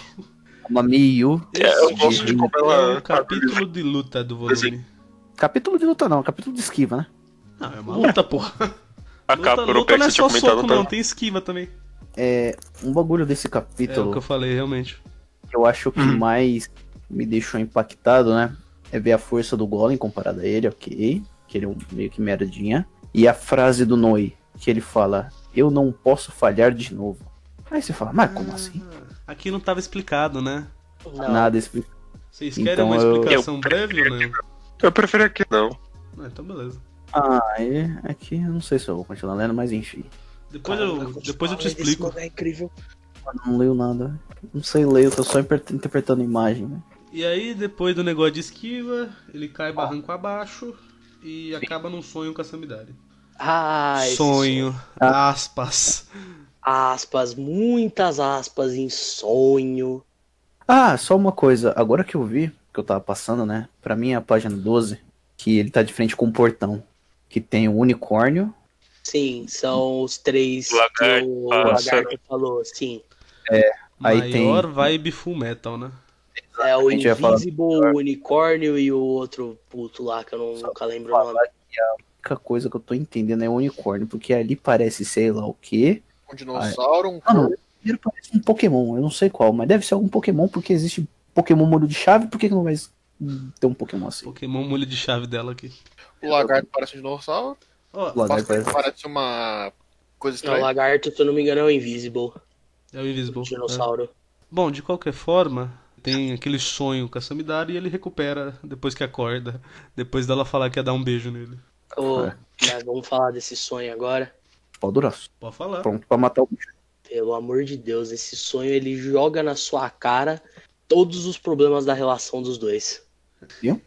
Uma Miyu. É, eu gosto de como É ela. um capítulo de luta do volume. Capítulo de luta não, capítulo de esquiva, né? Não, é uma luta, porra. A Luta, capa luta não é só soco, não. Tem esquiva também. É, um bagulho desse É o capítulo que eu falei, realmente. que eu acho que Hum. mais me deixou impactado, né? É ver a força do Golem comparada a ele, ok. Que ele é um meio que merdinha. E a frase do Noi, que ele fala, eu não posso falhar de novo. Aí você fala, mas como assim? Aqui não tava explicado, né? Não. Nada explica. Vocês querem Então uma eu- explicação breve ou não? Eu prefiro que não. Ah, então beleza. Ah, é, aqui eu não sei se eu vou continuar lendo, mas enfim. Depois, Cara, eu, depois eu te esse explico. É incrível. Eu não leio nada. Não sei ler, eu tô só inter- interpretando imagem, né? E aí, depois do negócio de esquiva, ele cai barranco abaixo e acaba num sonho com a Samidari. Ah, esse Sonho, aspas. Aspas, muitas aspas em sonho. Ah, só uma coisa, agora que eu vi, que eu tava passando, né? Pra mim é a página 12, que ele tá de frente com um portão. Que tem o unicórnio. Sim, são os três Lagarto, que o pássaro. Lagarto falou, sim. Aí tem- Maior vibe full metal, né? É o Invisible, o Unicórnio e o outro puto lá, que eu não, nunca lembro o nome. a única coisa que eu tô entendendo é o unicórnio, porque ali parece sei lá o quê. Um dinossauro, um Ah, não. Primeiro parece um Pokémon, eu não sei qual, mas deve ser algum Pokémon, porque existe Pokémon molho de chave, por que, que não vai ter um Pokémon assim? Pokémon molho de chave dela aqui. O lagarto parece um dinossauro. Ó, O O lagarto parece- uma coisa Não, o estranha. Lagarto, se eu não me engano, é o Invisible, é o Invisible. o dinossauro. É. Bom, de qualquer forma, tem aquele sonho com a Samidari e ele recupera depois que acorda. Depois dela falar que ia dar um beijo nele. Ô, É. mas vamos falar desse sonho agora. Pau duraço. Pode falar. Pronto pra matar o bicho. Pelo amor de Deus, esse sonho ele joga na sua cara todos os problemas da relação dos dois. Viu?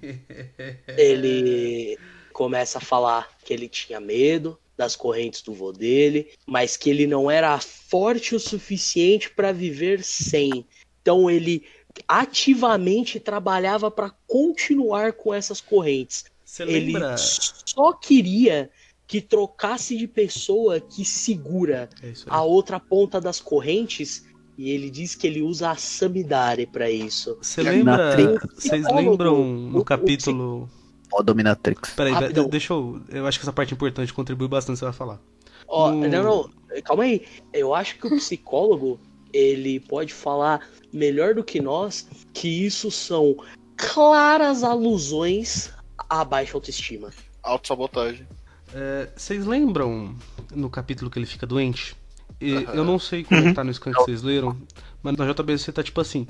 Ele começa a falar que ele tinha medo das correntes do vô dele, mas que ele não era forte o suficiente para viver sem. Então ele ativamente trabalhava para continuar com essas correntes. Você Ele lembra? só queria que trocasse de pessoa que segura É a outra ponta das correntes e ele diz que ele usa a Samidare para isso. Você lembra? Vocês lembram no o capítulo. Ó, Dominatrix. Peraí, deixa eu. Eu acho que essa parte importante, contribui bastante, você vai falar. Ó, No- não, não, calma aí. Eu acho que o psicólogo ele pode falar melhor do que nós que isso são claras alusões à baixa autoestima. Autossabotagem. É, Vocês lembram no capítulo que ele fica doente? E Aham. Eu não sei como que tá no scan que vocês leram, mas na JBC tá tipo assim.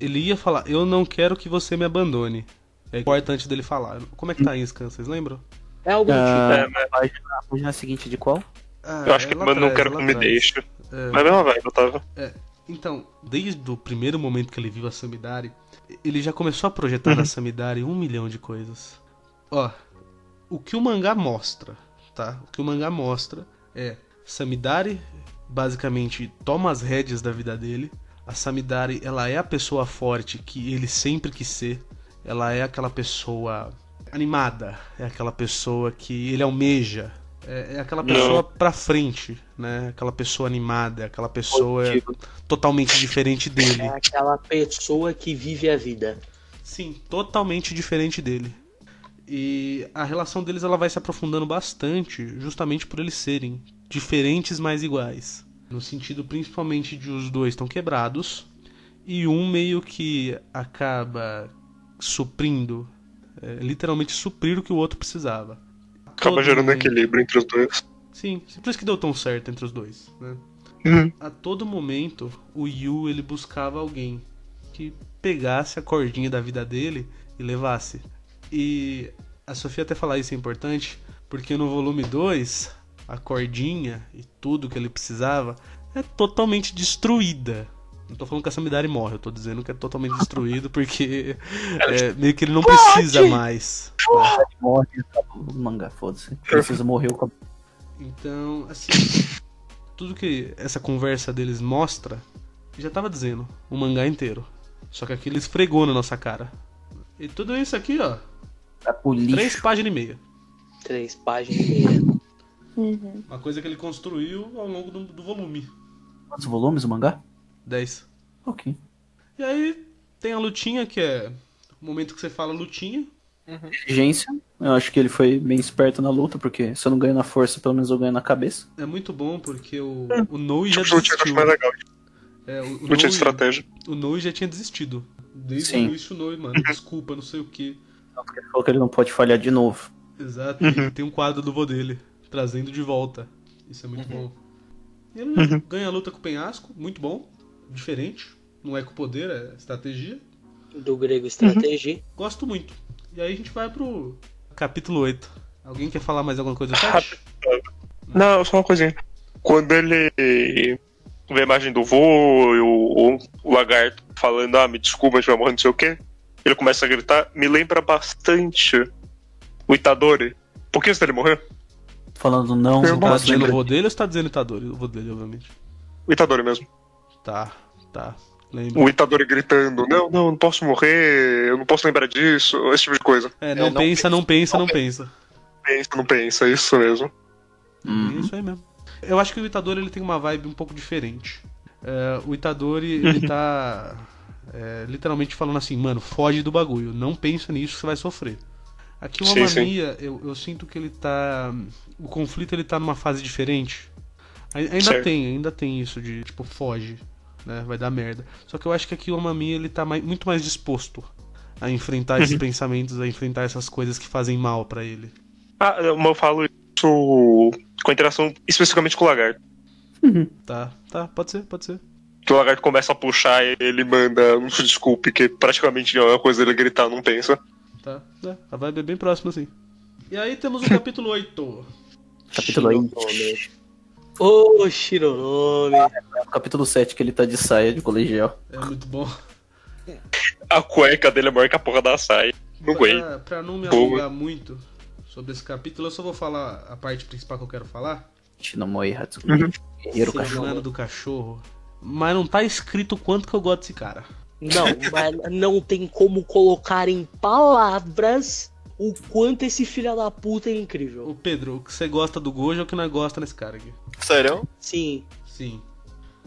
Ele ia falar, eu não quero que você me abandone. É importante dele falar. Como é que tá em scan, vocês lembram? É algo do tipo. Ah, É, mas a página, seguinte de qual? Ah, eu acho é que mas não quero é que me deixe. É. Mas mesmo vai, eu tava. Então, desde o primeiro momento que ele viu a Samidari, ele já começou a projetar na Samidari um milhão de coisas. Ó, o que o mangá mostra, tá? O que o mangá mostra é Samidari basicamente toma as rédeas da vida dele. A Samidari, ela é a pessoa forte que ele sempre quis ser. Ela é aquela pessoa animada, é aquela pessoa que ele almeja. É, é aquela Não. pessoa pra frente, né? Aquela pessoa animada, é aquela pessoa Positivo. totalmente diferente dele. É aquela pessoa que vive a vida. Sim, totalmente diferente dele. E a relação deles ela vai se aprofundando bastante, justamente por eles serem diferentes, mas iguais. No sentido principalmente de os dois estão quebrados e um meio que acaba suprindo, é, literalmente suprir o que o outro precisava. Acaba Todo gerando momento- equilíbrio entre os dois. Sim, por isso que deu tão certo entre os dois, né? Uhum. a todo momento o Yu ele buscava alguém que pegasse a cordinha da vida dele e levasse. E a Sofia até falar isso é importante, porque no volume 2, a cordinha e tudo que ele precisava é totalmente destruída. Não tô falando que a Samidari morre, eu tô dizendo que é totalmente destruído porque é, meio que ele não precisa mais. né? Morre, acabou o mangá, foda-se. Precisa morrer o Então, assim, tudo que essa conversa deles mostra, já tava dizendo, o mangá inteiro. Só que aqui ele esfregou na nossa cara. E tudo isso aqui, ó, Tá três páginas e meia. Três páginas e meia. Uhum. Uma coisa que ele construiu ao longo do, do volume. Quantos volumes o mangá? 10. Ok. E aí tem a lutinha, que é o momento que você fala lutinha. Inteligência. Eu acho que ele foi bem esperto na luta, porque se eu não ganho na força, pelo menos eu ganho na cabeça. É muito bom porque o, o Noi já Tipo, lutinha acho desistiu. mais legal. É, o, o, Lutinha de Noi, estratégia. o Noi já tinha desistido. Desde Sim. o início, o Noi, mano, desculpa, não sei o que. Porque ele falou que ele não pode falhar de novo. Exato, e tem um quadro do vô dele, trazendo de volta. Isso é muito bom. E ele ganha a luta com o penhasco, muito bom, diferente. Não é com poder, é estratégia. Do grego estratégia. Gosto muito. E aí a gente vai pro capítulo 8. Alguém quer falar mais alguma coisa do chat? Não, só uma coisinha. Quando ele vê a imagem do vô e o, o, o lagarto falando, ah, me desculpa, a gente vai morrer, não sei o quê, ele começa a gritar, me lembra bastante o Itadori. Por que antes dele morrer? Falando não, Você não tá posso dizendo o vô dele ou você tá dizendo o Itadori? O vô dele, obviamente. O Itadori mesmo. Tá, tá. Lembro. O Itadori gritando, não, não, não posso morrer, eu não posso lembrar disso, esse tipo de coisa. É, não, É, não pensa, pensa, não pensa, não não pensa. Pensa, não pensa, isso mesmo. É Uhum. isso aí mesmo. Eu acho que o Itadori ele tem uma vibe um pouco diferente. É, o Itadori, ele tá é, literalmente falando assim, mano, foge do bagulho, não pensa nisso você vai sofrer. Aqui o. Amamiya, eu, eu sinto que ele tá. O conflito ele tá numa fase diferente. Ai- Ainda Certo. tem, ainda tem isso de, tipo, foge, né? Vai dar merda. Só que eu acho que aqui o Amamiya ele tá mai- muito mais disposto a enfrentar esses pensamentos, a enfrentar essas coisas que fazem mal pra ele. Ah, eu falo isso com a interação especificamente com o lagarto. Tá, tá, pode ser, pode ser. Que o lagarto começa a puxar e ele manda um desculpe, que praticamente é uma coisa dele gritar, não pensa. Tá, é, a vibe é bem próxima, assim. E aí temos o capítulo 8. Capítulo 8. Shironome. Ô, Shironome. Capítulo 7, que ele tá de saia de colegial. É muito bom. A cueca dele é maior que a porra da saia. Não aguento. Pra, pra não me alongar muito sobre esse capítulo, eu só vou falar a parte principal que eu quero falar. Shinomoi Hatsuki. Guerreiro Semana cachorro. do cachorro. Mas não tá escrito o quanto que eu gosto desse cara. Não, mas não tem como colocar em palavras o quanto esse filho da puta é incrível. Ô Pedro, o que você gosta do Gojo é o que nós gosta nesse cara aqui. Sério? Sim. Sim.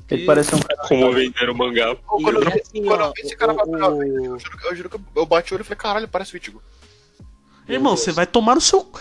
Ele E- parece um cara. Como vender o mangá. Quando eu- assim, quando eu ó, vi esse cara o- pra o- Eu juro, que- eu juro que eu bati o olho e falei, caralho, parece o Ichigo. Irmão, você vai tomar no seu.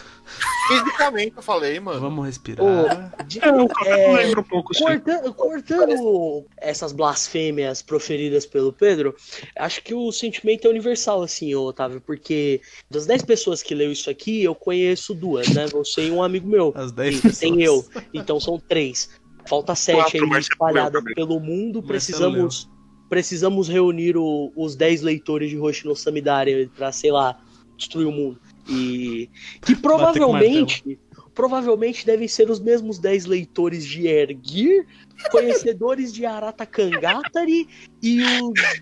Fisicamente eu falei, mano. Vamos respirar. o- de- É, o capítulo é, lembra um pouco, sim. Corta- cortando essas blasfêmias proferidas pelo Pedro, acho que o sentimento é universal, assim, Otávio, porque das 10 pessoas que leu isso aqui, eu conheço duas, né? Você e um amigo meu. As 10 E pessoas. tem eu. Então são três. Falta sete Quatro, aí Marcelo espalhada leu também. pelo mundo. Precisamos, precisamos reunir o- os 10 leitores de Hoshi no Samidari pra, sei lá, destruir o mundo. E que provavelmente, provavelmente devem ser os mesmos 10 leitores de Ergir, conhecedores de Arata Kangatari e os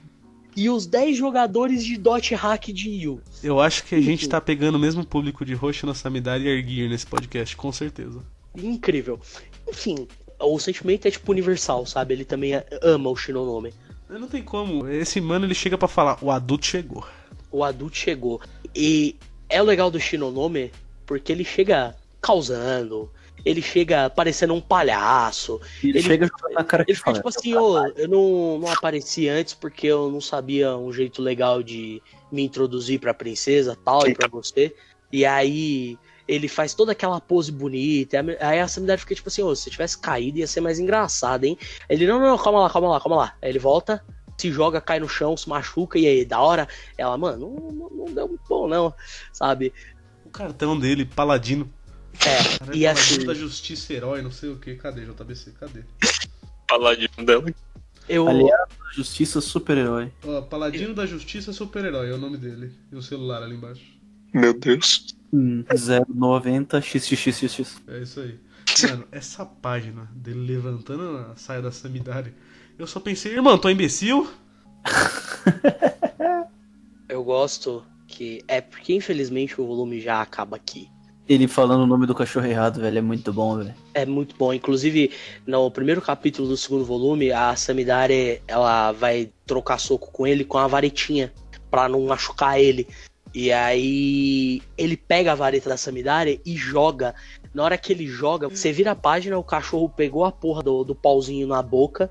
e os 10 jogadores de Dot Hack de Yu. Eu acho que a gente tá pegando o mesmo público de Roshi no Samidari e Erguir nesse podcast, com certeza. Incrível. Enfim, o sentimento é tipo universal, sabe? Ele também ama o Shinonome. Não tem como. Esse mano ele chega pra falar: o adulto chegou. O adulto chegou. E é o legal do Shinonome porque ele chega causando, ele chega parecendo um palhaço. Ele, Ele- chega jogando na cara que Ele fica tipo assim, ô, eu não, não apareci antes porque eu não sabia um jeito legal de me introduzir pra princesa tal e pra você. E aí ele faz toda aquela pose bonita. a- Aí a Samidari fica tipo assim, ô, se tivesse caído ia ser mais engraçado, hein? Ele, não, não, não, calma lá, calma lá, calma lá. Aí ele volta, se joga, cai no chão, se machuca, e aí, da hora, ela, mano, não, não, não deu muito bom, não, sabe? O cartão dele, paladino. É, Caralho, e paladino assim, da justiça herói, não sei o que. Cadê, JBC? Cadê? Paladino dela. eu. Aliado da Justiça Super-Herói. Ó, Paladino da Justiça Super-Herói é o nome dele. E o celular ali embaixo. Meu Deus. Hum, 090 XXXX. É isso aí. Mano, essa página dele levantando a saia da Samidari, eu só pensei, irmão, tô imbecil? Eu gosto que. É porque infelizmente o volume já acaba aqui. Ele falando o nome do cachorro errado, velho, é muito bom, velho. É muito bom. Inclusive, no primeiro capítulo do segundo volume, a Samidare ela vai trocar soco com ele com a varetinha pra não machucar ele. E aí ele pega a vareta da Samidare e joga. Na hora que ele joga, você vira a página, o cachorro pegou a porra do, do pauzinho na boca.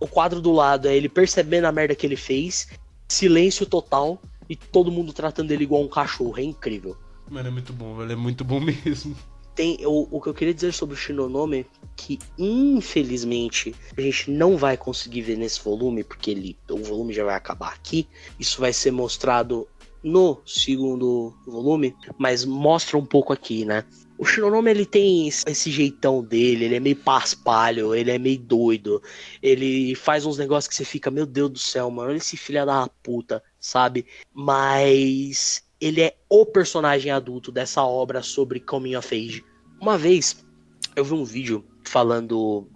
O quadro do lado é ele percebendo a merda que ele fez. Silêncio total. E todo mundo tratando ele igual um cachorro. É incrível. Mano, é muito bom, velho. É muito bom mesmo. tem o, o que eu queria dizer sobre o Shinonome que infelizmente a gente não vai conseguir ver nesse volume porque ele o volume já vai acabar aqui isso vai ser mostrado no segundo volume mas mostra um pouco aqui né o Shinonome ele tem esse esse jeitão dele ele é meio paspalho ele é meio doido ele faz uns negócios que você fica meu Deus do céu mano olha esse filho da puta sabe mas ele é o personagem adulto dessa obra sobre Coming of Age. Uma vez eu vi um vídeo falando.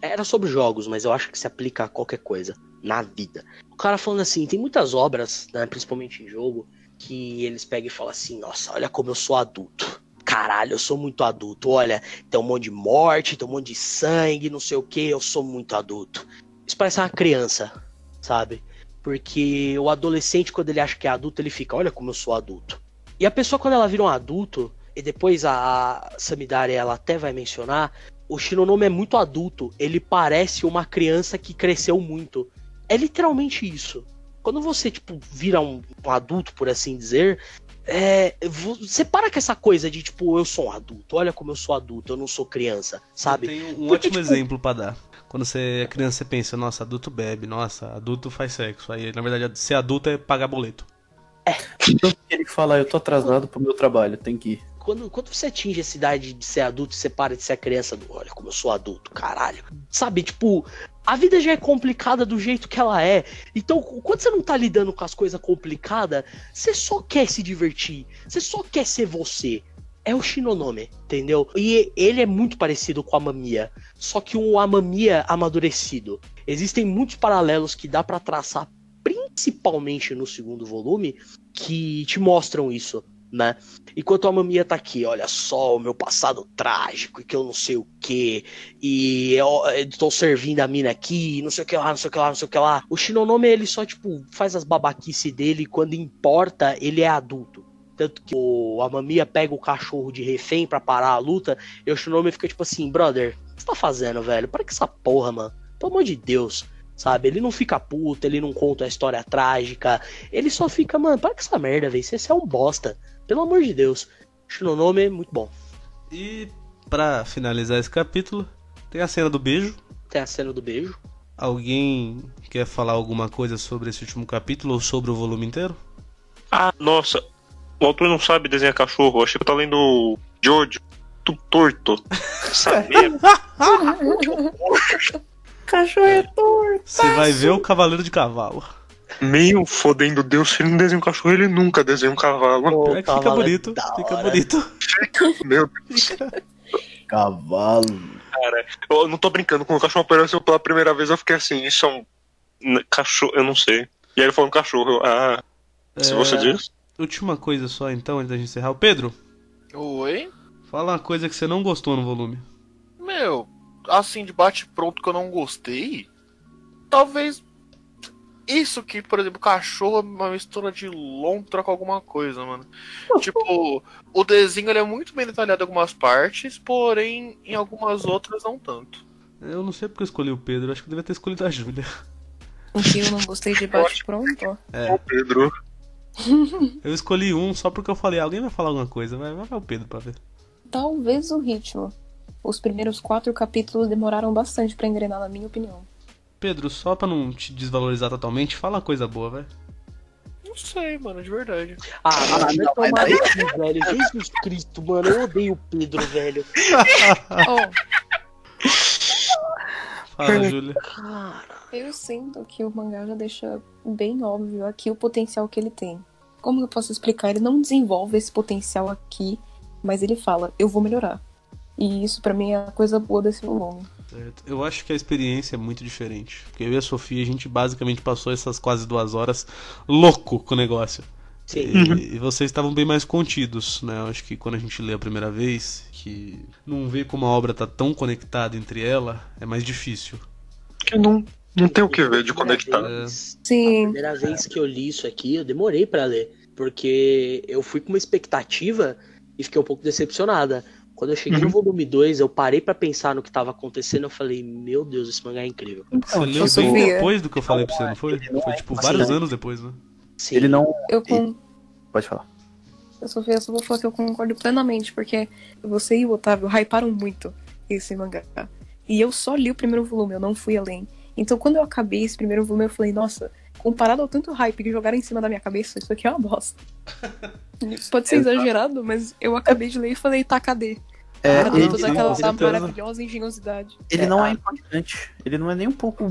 Era sobre jogos, mas eu acho que se aplica a qualquer coisa na vida. O cara falando assim: tem muitas obras, né, principalmente em jogo, que eles pegam e falam assim: nossa, olha como eu sou adulto. Caralho, eu sou muito adulto. Olha, tem um monte de morte, tem um monte de sangue, não sei o que, eu sou muito adulto. Isso parece uma criança, sabe? Porque o adolescente, quando ele acha que é adulto, ele fica, olha como eu sou adulto. E a pessoa, quando ela vira um adulto, e depois a Samidari ela até vai mencionar, o Shinonome é muito adulto. Ele parece uma criança que cresceu muito. É literalmente isso. Quando você, tipo, vira um, um adulto, por assim dizer, é, você para com essa coisa de, tipo, eu sou um adulto, olha como eu sou adulto, eu não sou criança, sabe? Tem um Porque, ótimo tipo, exemplo pra dar. Quando você é criança, você pensa, nossa, adulto bebe, nossa, adulto faz sexo. Aí, na verdade, ser adulto é pagar boleto. Tanto que ele fala, eu tô atrasado pro meu trabalho, tem que ir. Quando, quando você atinge essa idade de ser adulto, você para de ser criança do olha como eu sou adulto, caralho. Sabe, tipo, a vida já é complicada do jeito que ela é. Então, quando você não tá lidando com as coisas complicadas, você só quer se divertir. Você só quer ser você. É o Shinonome, entendeu? E ele é muito parecido com a Mamia. Só que um Amamia amadurecido. Existem muitos paralelos que dá pra traçar, principalmente no segundo volume, que te mostram isso, né? Enquanto a Mamia tá aqui, olha só o meu passado trágico e que eu não sei o que, e eu, eu tô servindo a mina aqui, não sei o que lá, não sei o que lá, não sei o que lá. O Shinonome, ele só, tipo, faz as babaquices dele e quando importa, ele é adulto. Tanto que o, a Mamia pega o cachorro de refém pra parar a luta, e o Shinonome fica tipo assim, brother, o que você tá fazendo, velho? Para que essa porra, mano. Pelo amor de Deus. Sabe? Ele não fica puto, ele não conta a história trágica. Ele só fica, mano, para com essa merda, velho. Você é um bosta. Pelo amor de Deus. Shinonome, muito bom. E pra finalizar esse capítulo, tem a cena do beijo. Tem a cena do beijo. Alguém quer falar alguma coisa sobre esse último capítulo ou sobre o volume inteiro? Ah, nossa. O autor não sabe desenhar cachorro. Eu achei que eu tava lendo Jojo. Tu torto. Merda. Cachorro é torto. Você vai ver o Cavaleiro de Cavalo. Meio fodendo Deus, se ele não desenha um cachorro, ele nunca desenha um cavalo. Que fica cavalo é bonito, da fica hora. bonito. Meu Deus, Cavalo. cara. Eu não tô brincando, quando o cachorro apareceu pela primeira vez, eu fiquei assim, isso é um cachorro, eu não sei. E aí ele falou um cachorro, eu, ah, se É, você diz. Última coisa só então, antes da gente encerrar. O Pedro, Oi? fala uma coisa que você não gostou no volume. Meu, assim, de bate-pronto que eu não gostei. Talvez. Isso que, por exemplo, cachorro é uma mistura de lontra com alguma coisa, mano. tipo, o desenho ele é muito bem detalhado em algumas partes, porém em algumas outras não tanto. Eu não sei porque eu escolhi o Pedro, acho que eu devia ter escolhido a Júlia. O que eu não gostei de bate-pronto? Ô, Pedro. Eu escolhi um só porque eu falei, alguém vai falar alguma coisa, vai, vai o Pedro pra ver. Talvez o ritmo. Os primeiros quatro capítulos demoraram bastante pra engrenar, na minha opinião. Pedro, só pra não te desvalorizar totalmente, fala uma coisa boa, vai. Não sei, mano, de verdade. Ah, vai não, tomar mas no cu, velho. Jesus Cristo, mano. Eu odeio o Pedro, velho. Oh, Fala, Júlia. Cara. eu sinto que o mangá já deixa bem óbvio aqui o potencial que ele tem. Como eu posso explicar? Ele não desenvolve esse potencial aqui, mas ele fala, eu vou melhorar. E isso pra mim é a coisa boa desse volume. Certo. Eu acho que a experiência é muito diferente. Porque eu e a Sofia, a gente basicamente passou essas quase duas horas louco com o negócio. Sim. E, e vocês estavam bem mais contidos, né? Eu acho que quando a gente lê a primeira vez, que não vê como a obra tá tão conectada entre ela, é mais difícil. Que não, não tem o que ver de conectar. vez- A Sim, primeira vez que eu li isso aqui, eu demorei pra ler. Porque eu fui com uma expectativa e fiquei um pouco decepcionada. Quando eu cheguei no volume 2, eu parei pra pensar no que tava acontecendo. Eu falei, meu Deus, esse mangá é incrível. Você leu bem Sofia. depois do que eu falei pra você, não foi? ele não Foi é tipo vários anos depois, né? Sim. Ele não. eu com. Pode falar. Eu só, eu só vou falar que eu concordo plenamente, porque você e o Otávio hyparam muito esse mangá. E eu só li o primeiro volume, eu não fui além. Então quando eu acabei esse primeiro volume, eu falei, nossa, comparado ao tanto hype que jogaram em cima da minha cabeça, isso aqui é uma bosta. Pode ser exagerado, mas eu acabei de ler e falei, tá, cadê? É, Cadê ele, toda não, aquela com certeza. maravilhosa engenhosidade? ele não é impactante. Ele não é nem um pouco.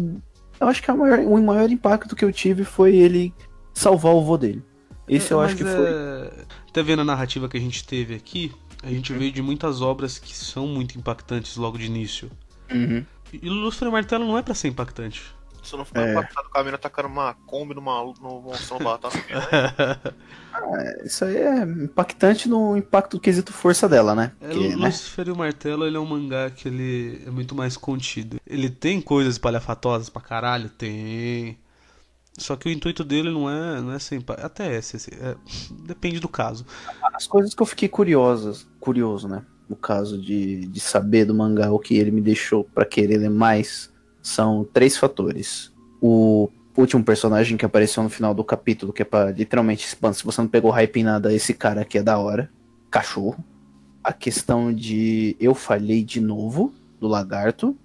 Eu acho que a maior- o maior impacto que eu tive foi ele salvar o vô dele. Esse eu Mas acho que foi. é, Até vendo a narrativa que a gente teve aqui, a gente veio de muitas obras que são muito impactantes logo de início. Uhum. E Lúcifer e Martelo não é pra ser impactante. Se não for É. impactado, o caminho atacando uma Kombi numa, no monstro lá, tá? Isso aí é impactante no impacto do quesito força dela, né? É, Porque, né? Lúcifer e o Martelo ele é um mangá que ele é muito mais contido. Ele tem coisas palhafatosas pra caralho? Tem. Só que o intuito dele não é, não é ser. Até é, ser- é, depende do caso. As coisas que eu fiquei curiosas, curioso, né? No caso de, de saber do mangá o que ele me deixou pra querer ler mais, são três fatores. O último personagem que apareceu no final do capítulo, que é pra literalmente, se você não pegou hype em nada, esse cara aqui é da hora. Cachorro. A questão de eu falhei de novo, do lagarto.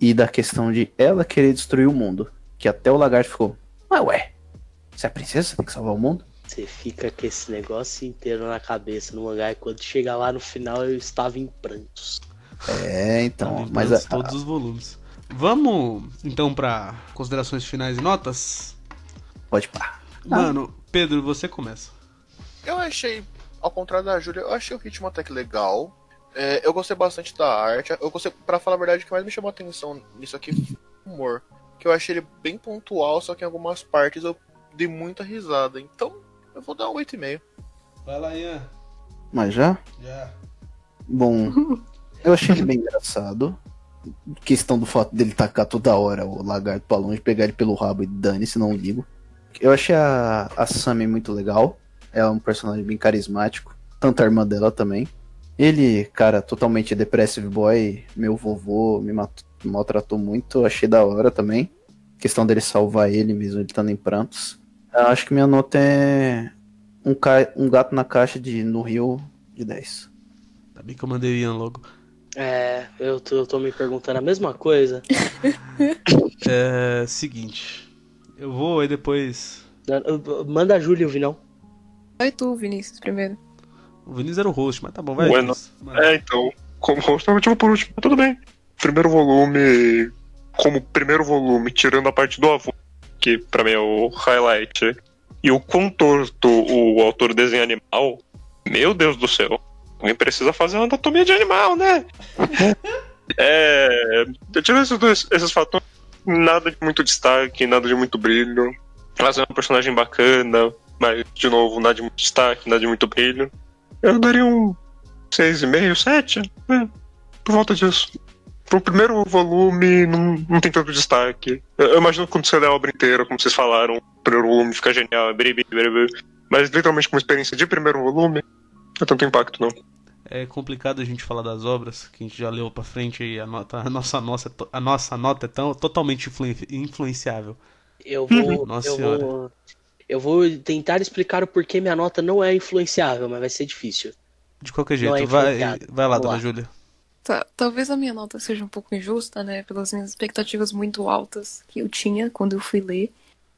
E da questão de ela querer destruir o mundo. Que até o lagarto ficou, ah, ué, você é a princesa, tem que salvar o mundo? Você fica com esse negócio inteiro na cabeça no mangá e quando chega lá no final eu estava em prantos. É, então, mas a, todos os volumes. Vamos então pra considerações finais e notas? pode parar. Mano, Pedro, você começa. Eu achei, ao contrário da Júlia, eu achei o ritmo até que legal. É, eu gostei bastante da arte. Eu gostei, pra falar a verdade, o que mais me chamou a atenção nisso aqui foi o humor. Que eu achei ele bem pontual, só que em algumas partes eu dei muita risada. Então, eu vou dar um 8,5. Vai lá, Ian. Mas já? Já. Bom, eu achei ele bem engraçado. Questão do fato dele tacar toda hora o lagarto pra longe, pegar ele pelo rabo e dane-se, não ligo. Eu achei a, a Sammy muito legal. Ela é um personagem bem carismático. Tanto a irmã dela também. Ele, cara, totalmente depressive boy, meu vovô, me matou- maltratou muito, achei da hora também. Questão dele salvar ele mesmo, ele estando em prantos. Eu acho que minha nota é um, ca... um gato na caixa de no Rio de 10. Ainda bem que eu mandei Ian logo. É, eu tô, eu tô me perguntando a mesma coisa. É. Seguinte. Eu vou aí depois. Manda a Júlia ouvir, não. Vai tu, Vinícius, primeiro. O Vinícius era o host, mas tá bom, vai. Bueno. É, então, como host, eu tive por último, tudo bem. Primeiro volume, como primeiro volume, tirando a parte do avô, que pra mim é o highlight, e o quão torto o autor desenha animal, meu Deus do céu. Alguém precisa fazer uma anatomia de animal, né? é. Tirando esses, dois, esses fatores, nada de muito destaque, nada de muito brilho. Ela é um personagem bacana, mas, de novo, nada de muito destaque, nada de muito brilho. Eu daria um 6,5, 7, né? Por volta disso. Pro primeiro volume, não, não tem tanto destaque. Eu, eu imagino que quando você lê a obra inteira, como vocês falaram, o primeiro volume fica genial, é biri, biri, biri, mas literalmente como experiência de primeiro volume, é tanto impacto, não. É complicado a gente falar das obras que a gente já leu pra frente e a, nota, a, nossa, nossa, a nossa nota é tão, totalmente influen- influenciável. Eu vou. Nossa eu senhora. vou. Eu vou tentar explicar o porquê minha nota não é influenciável, mas vai ser difícil. De qualquer jeito, é vai, vai lá, Vamos dona lá. Júlia. Tá, talvez a minha nota seja um pouco injusta, né? Pelas minhas expectativas muito altas que eu tinha quando eu fui ler.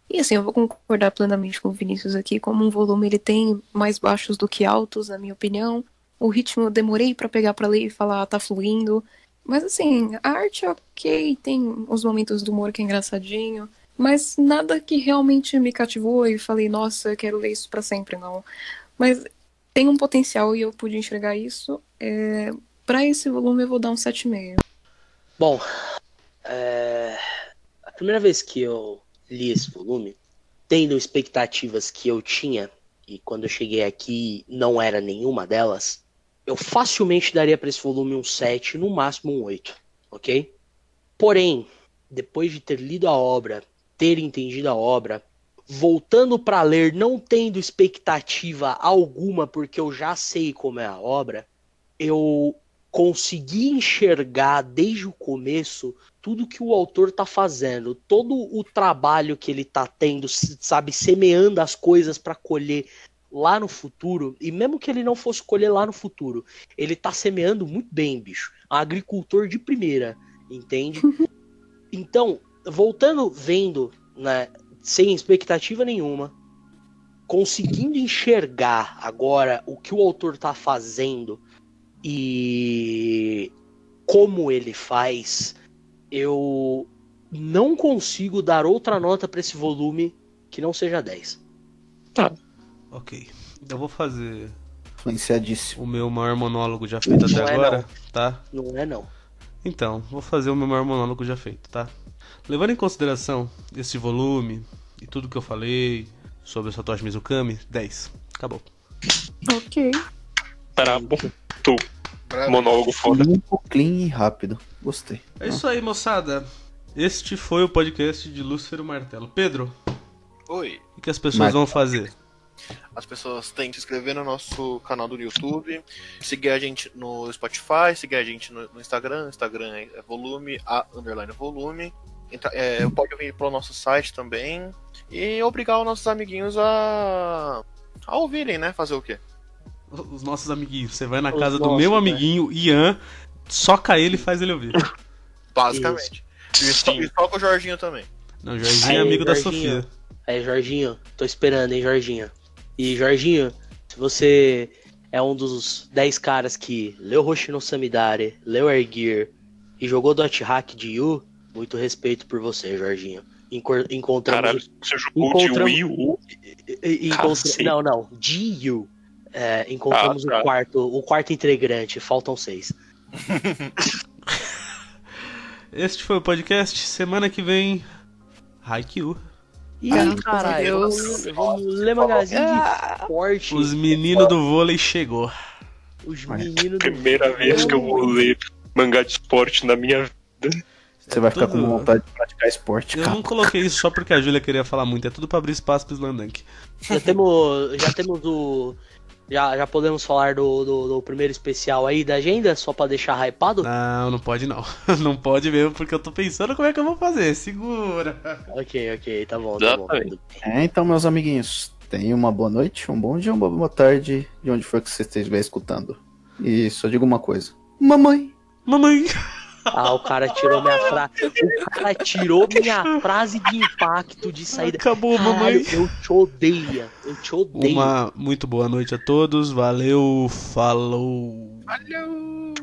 E assim, eu vou concordar plenamente com o Vinícius aqui. Como um volume ele tem mais baixos do que altos, na minha opinião. O ritmo eu demorei pra pegar pra ler e falar, ah, tá fluindo. Mas assim, a arte é ok, tem os momentos do humor que é engraçadinho. Mas nada que realmente me cativou e falei, nossa, eu quero ler isso pra sempre, não. Mas tem um potencial e eu pude enxergar isso. É, Pra esse volume eu vou dar um 7,5. Bom, é, a primeira vez que eu li esse volume, tendo expectativas que eu tinha, e quando eu cheguei aqui não era nenhuma delas, eu facilmente daria para esse volume um 7, no máximo um 8, ok? Porém, depois de ter lido a obra, ter entendido a obra, voltando para ler, não tendo expectativa alguma, porque eu já sei como é a obra, eu consegui enxergar desde o começo tudo que o autor tá fazendo, todo o trabalho que ele tá tendo, sabe, semeando as coisas para colher lá no futuro, e mesmo que ele não fosse colher lá no futuro, ele tá semeando muito bem, bicho. Agricultor de primeira, entende? Então, voltando vendo, né, sem expectativa nenhuma, conseguindo enxergar agora o que o autor tá fazendo e como ele faz, eu não consigo dar outra nota para esse volume que não seja 10. Ok. Eu vou fazer Influenciadíssimo. o meu maior monólogo já feito Não até é, agora, não. tá? Não é não. Então, vou fazer o meu maior monólogo já feito, tá? Levando em consideração esse volume e tudo que eu falei sobre o Satoshi Mizukami, 10. Acabou. Ok. Era bom. Tu, monólogo foda. Limpo, clean e rápido. Gostei. É isso aí, moçada. Este foi o podcast de Lúcifer Martelo. Pedro, Oi. O que as pessoas Mas- vão fazer? As pessoas têm que se inscrever no nosso canal do YouTube, seguir a gente no Spotify, seguir a gente no, no Instagram. Instagram é volume, a underline volume. Entra- é, pode vir pelo nosso site também. E obrigar os nossos amiguinhos a, a ouvirem, né? Fazer o quê? Os nossos amiguinhos. Você vai na Os casa do nossos, meu né? amiguinho, Ian, soca ele e faz ele ouvir. Basicamente. E só, e só com o Jorginho também. Não, Jorginho Aí, é amigo da Jorginho. Sofia. Aí, Jorginho, tô esperando, hein, Jorginho. E, Jorginho, se você é um dos 10 caras que leu Hoshino Samidare, leu Airgear e jogou Dot Hack de Yu, muito respeito por você, Jorginho. Encontramos Caralho, você jogou de Encontramos- Wii U? E- e- encontra-. Não, não. De you. É, encontramos Ah, tá. o quarto, o quarto integrante, faltam seis. Este foi o podcast. Semana que vem, Haikyuu. Ih, Graças a caralho, Deus. vamos, vamos ler magazine de esporte. Os meninos do vôlei chegou. Os meninos do Primeira vez que eu vou ler mangá de esporte na minha vida. Você vai ficar tudo- com vontade de praticar esporte, Eu cara. não coloquei isso só porque a Júlia queria falar muito. É tudo pra abrir espaço pro Slandank. Já temos, já temos o. Já, já podemos falar do, do, do primeiro especial aí da agenda, só pra deixar hypado? Não, não pode não. Não pode mesmo, porque eu tô pensando como é que eu vou fazer. Segura. Ok, ok, tá bom, tá bom. É, então, meus amiguinhos, tenham uma boa noite, um bom dia, uma boa tarde, de onde for que você estiver escutando. E só digo uma coisa. Mamãe! Mamãe. Ah, o cara tirou minha frase. O cara tirou minha frase de impacto de saída. Acabou, mamãe. Caralho, eu te odeio. Eu te odeio. Uma muito boa noite a todos. Valeu, falou. Valeu!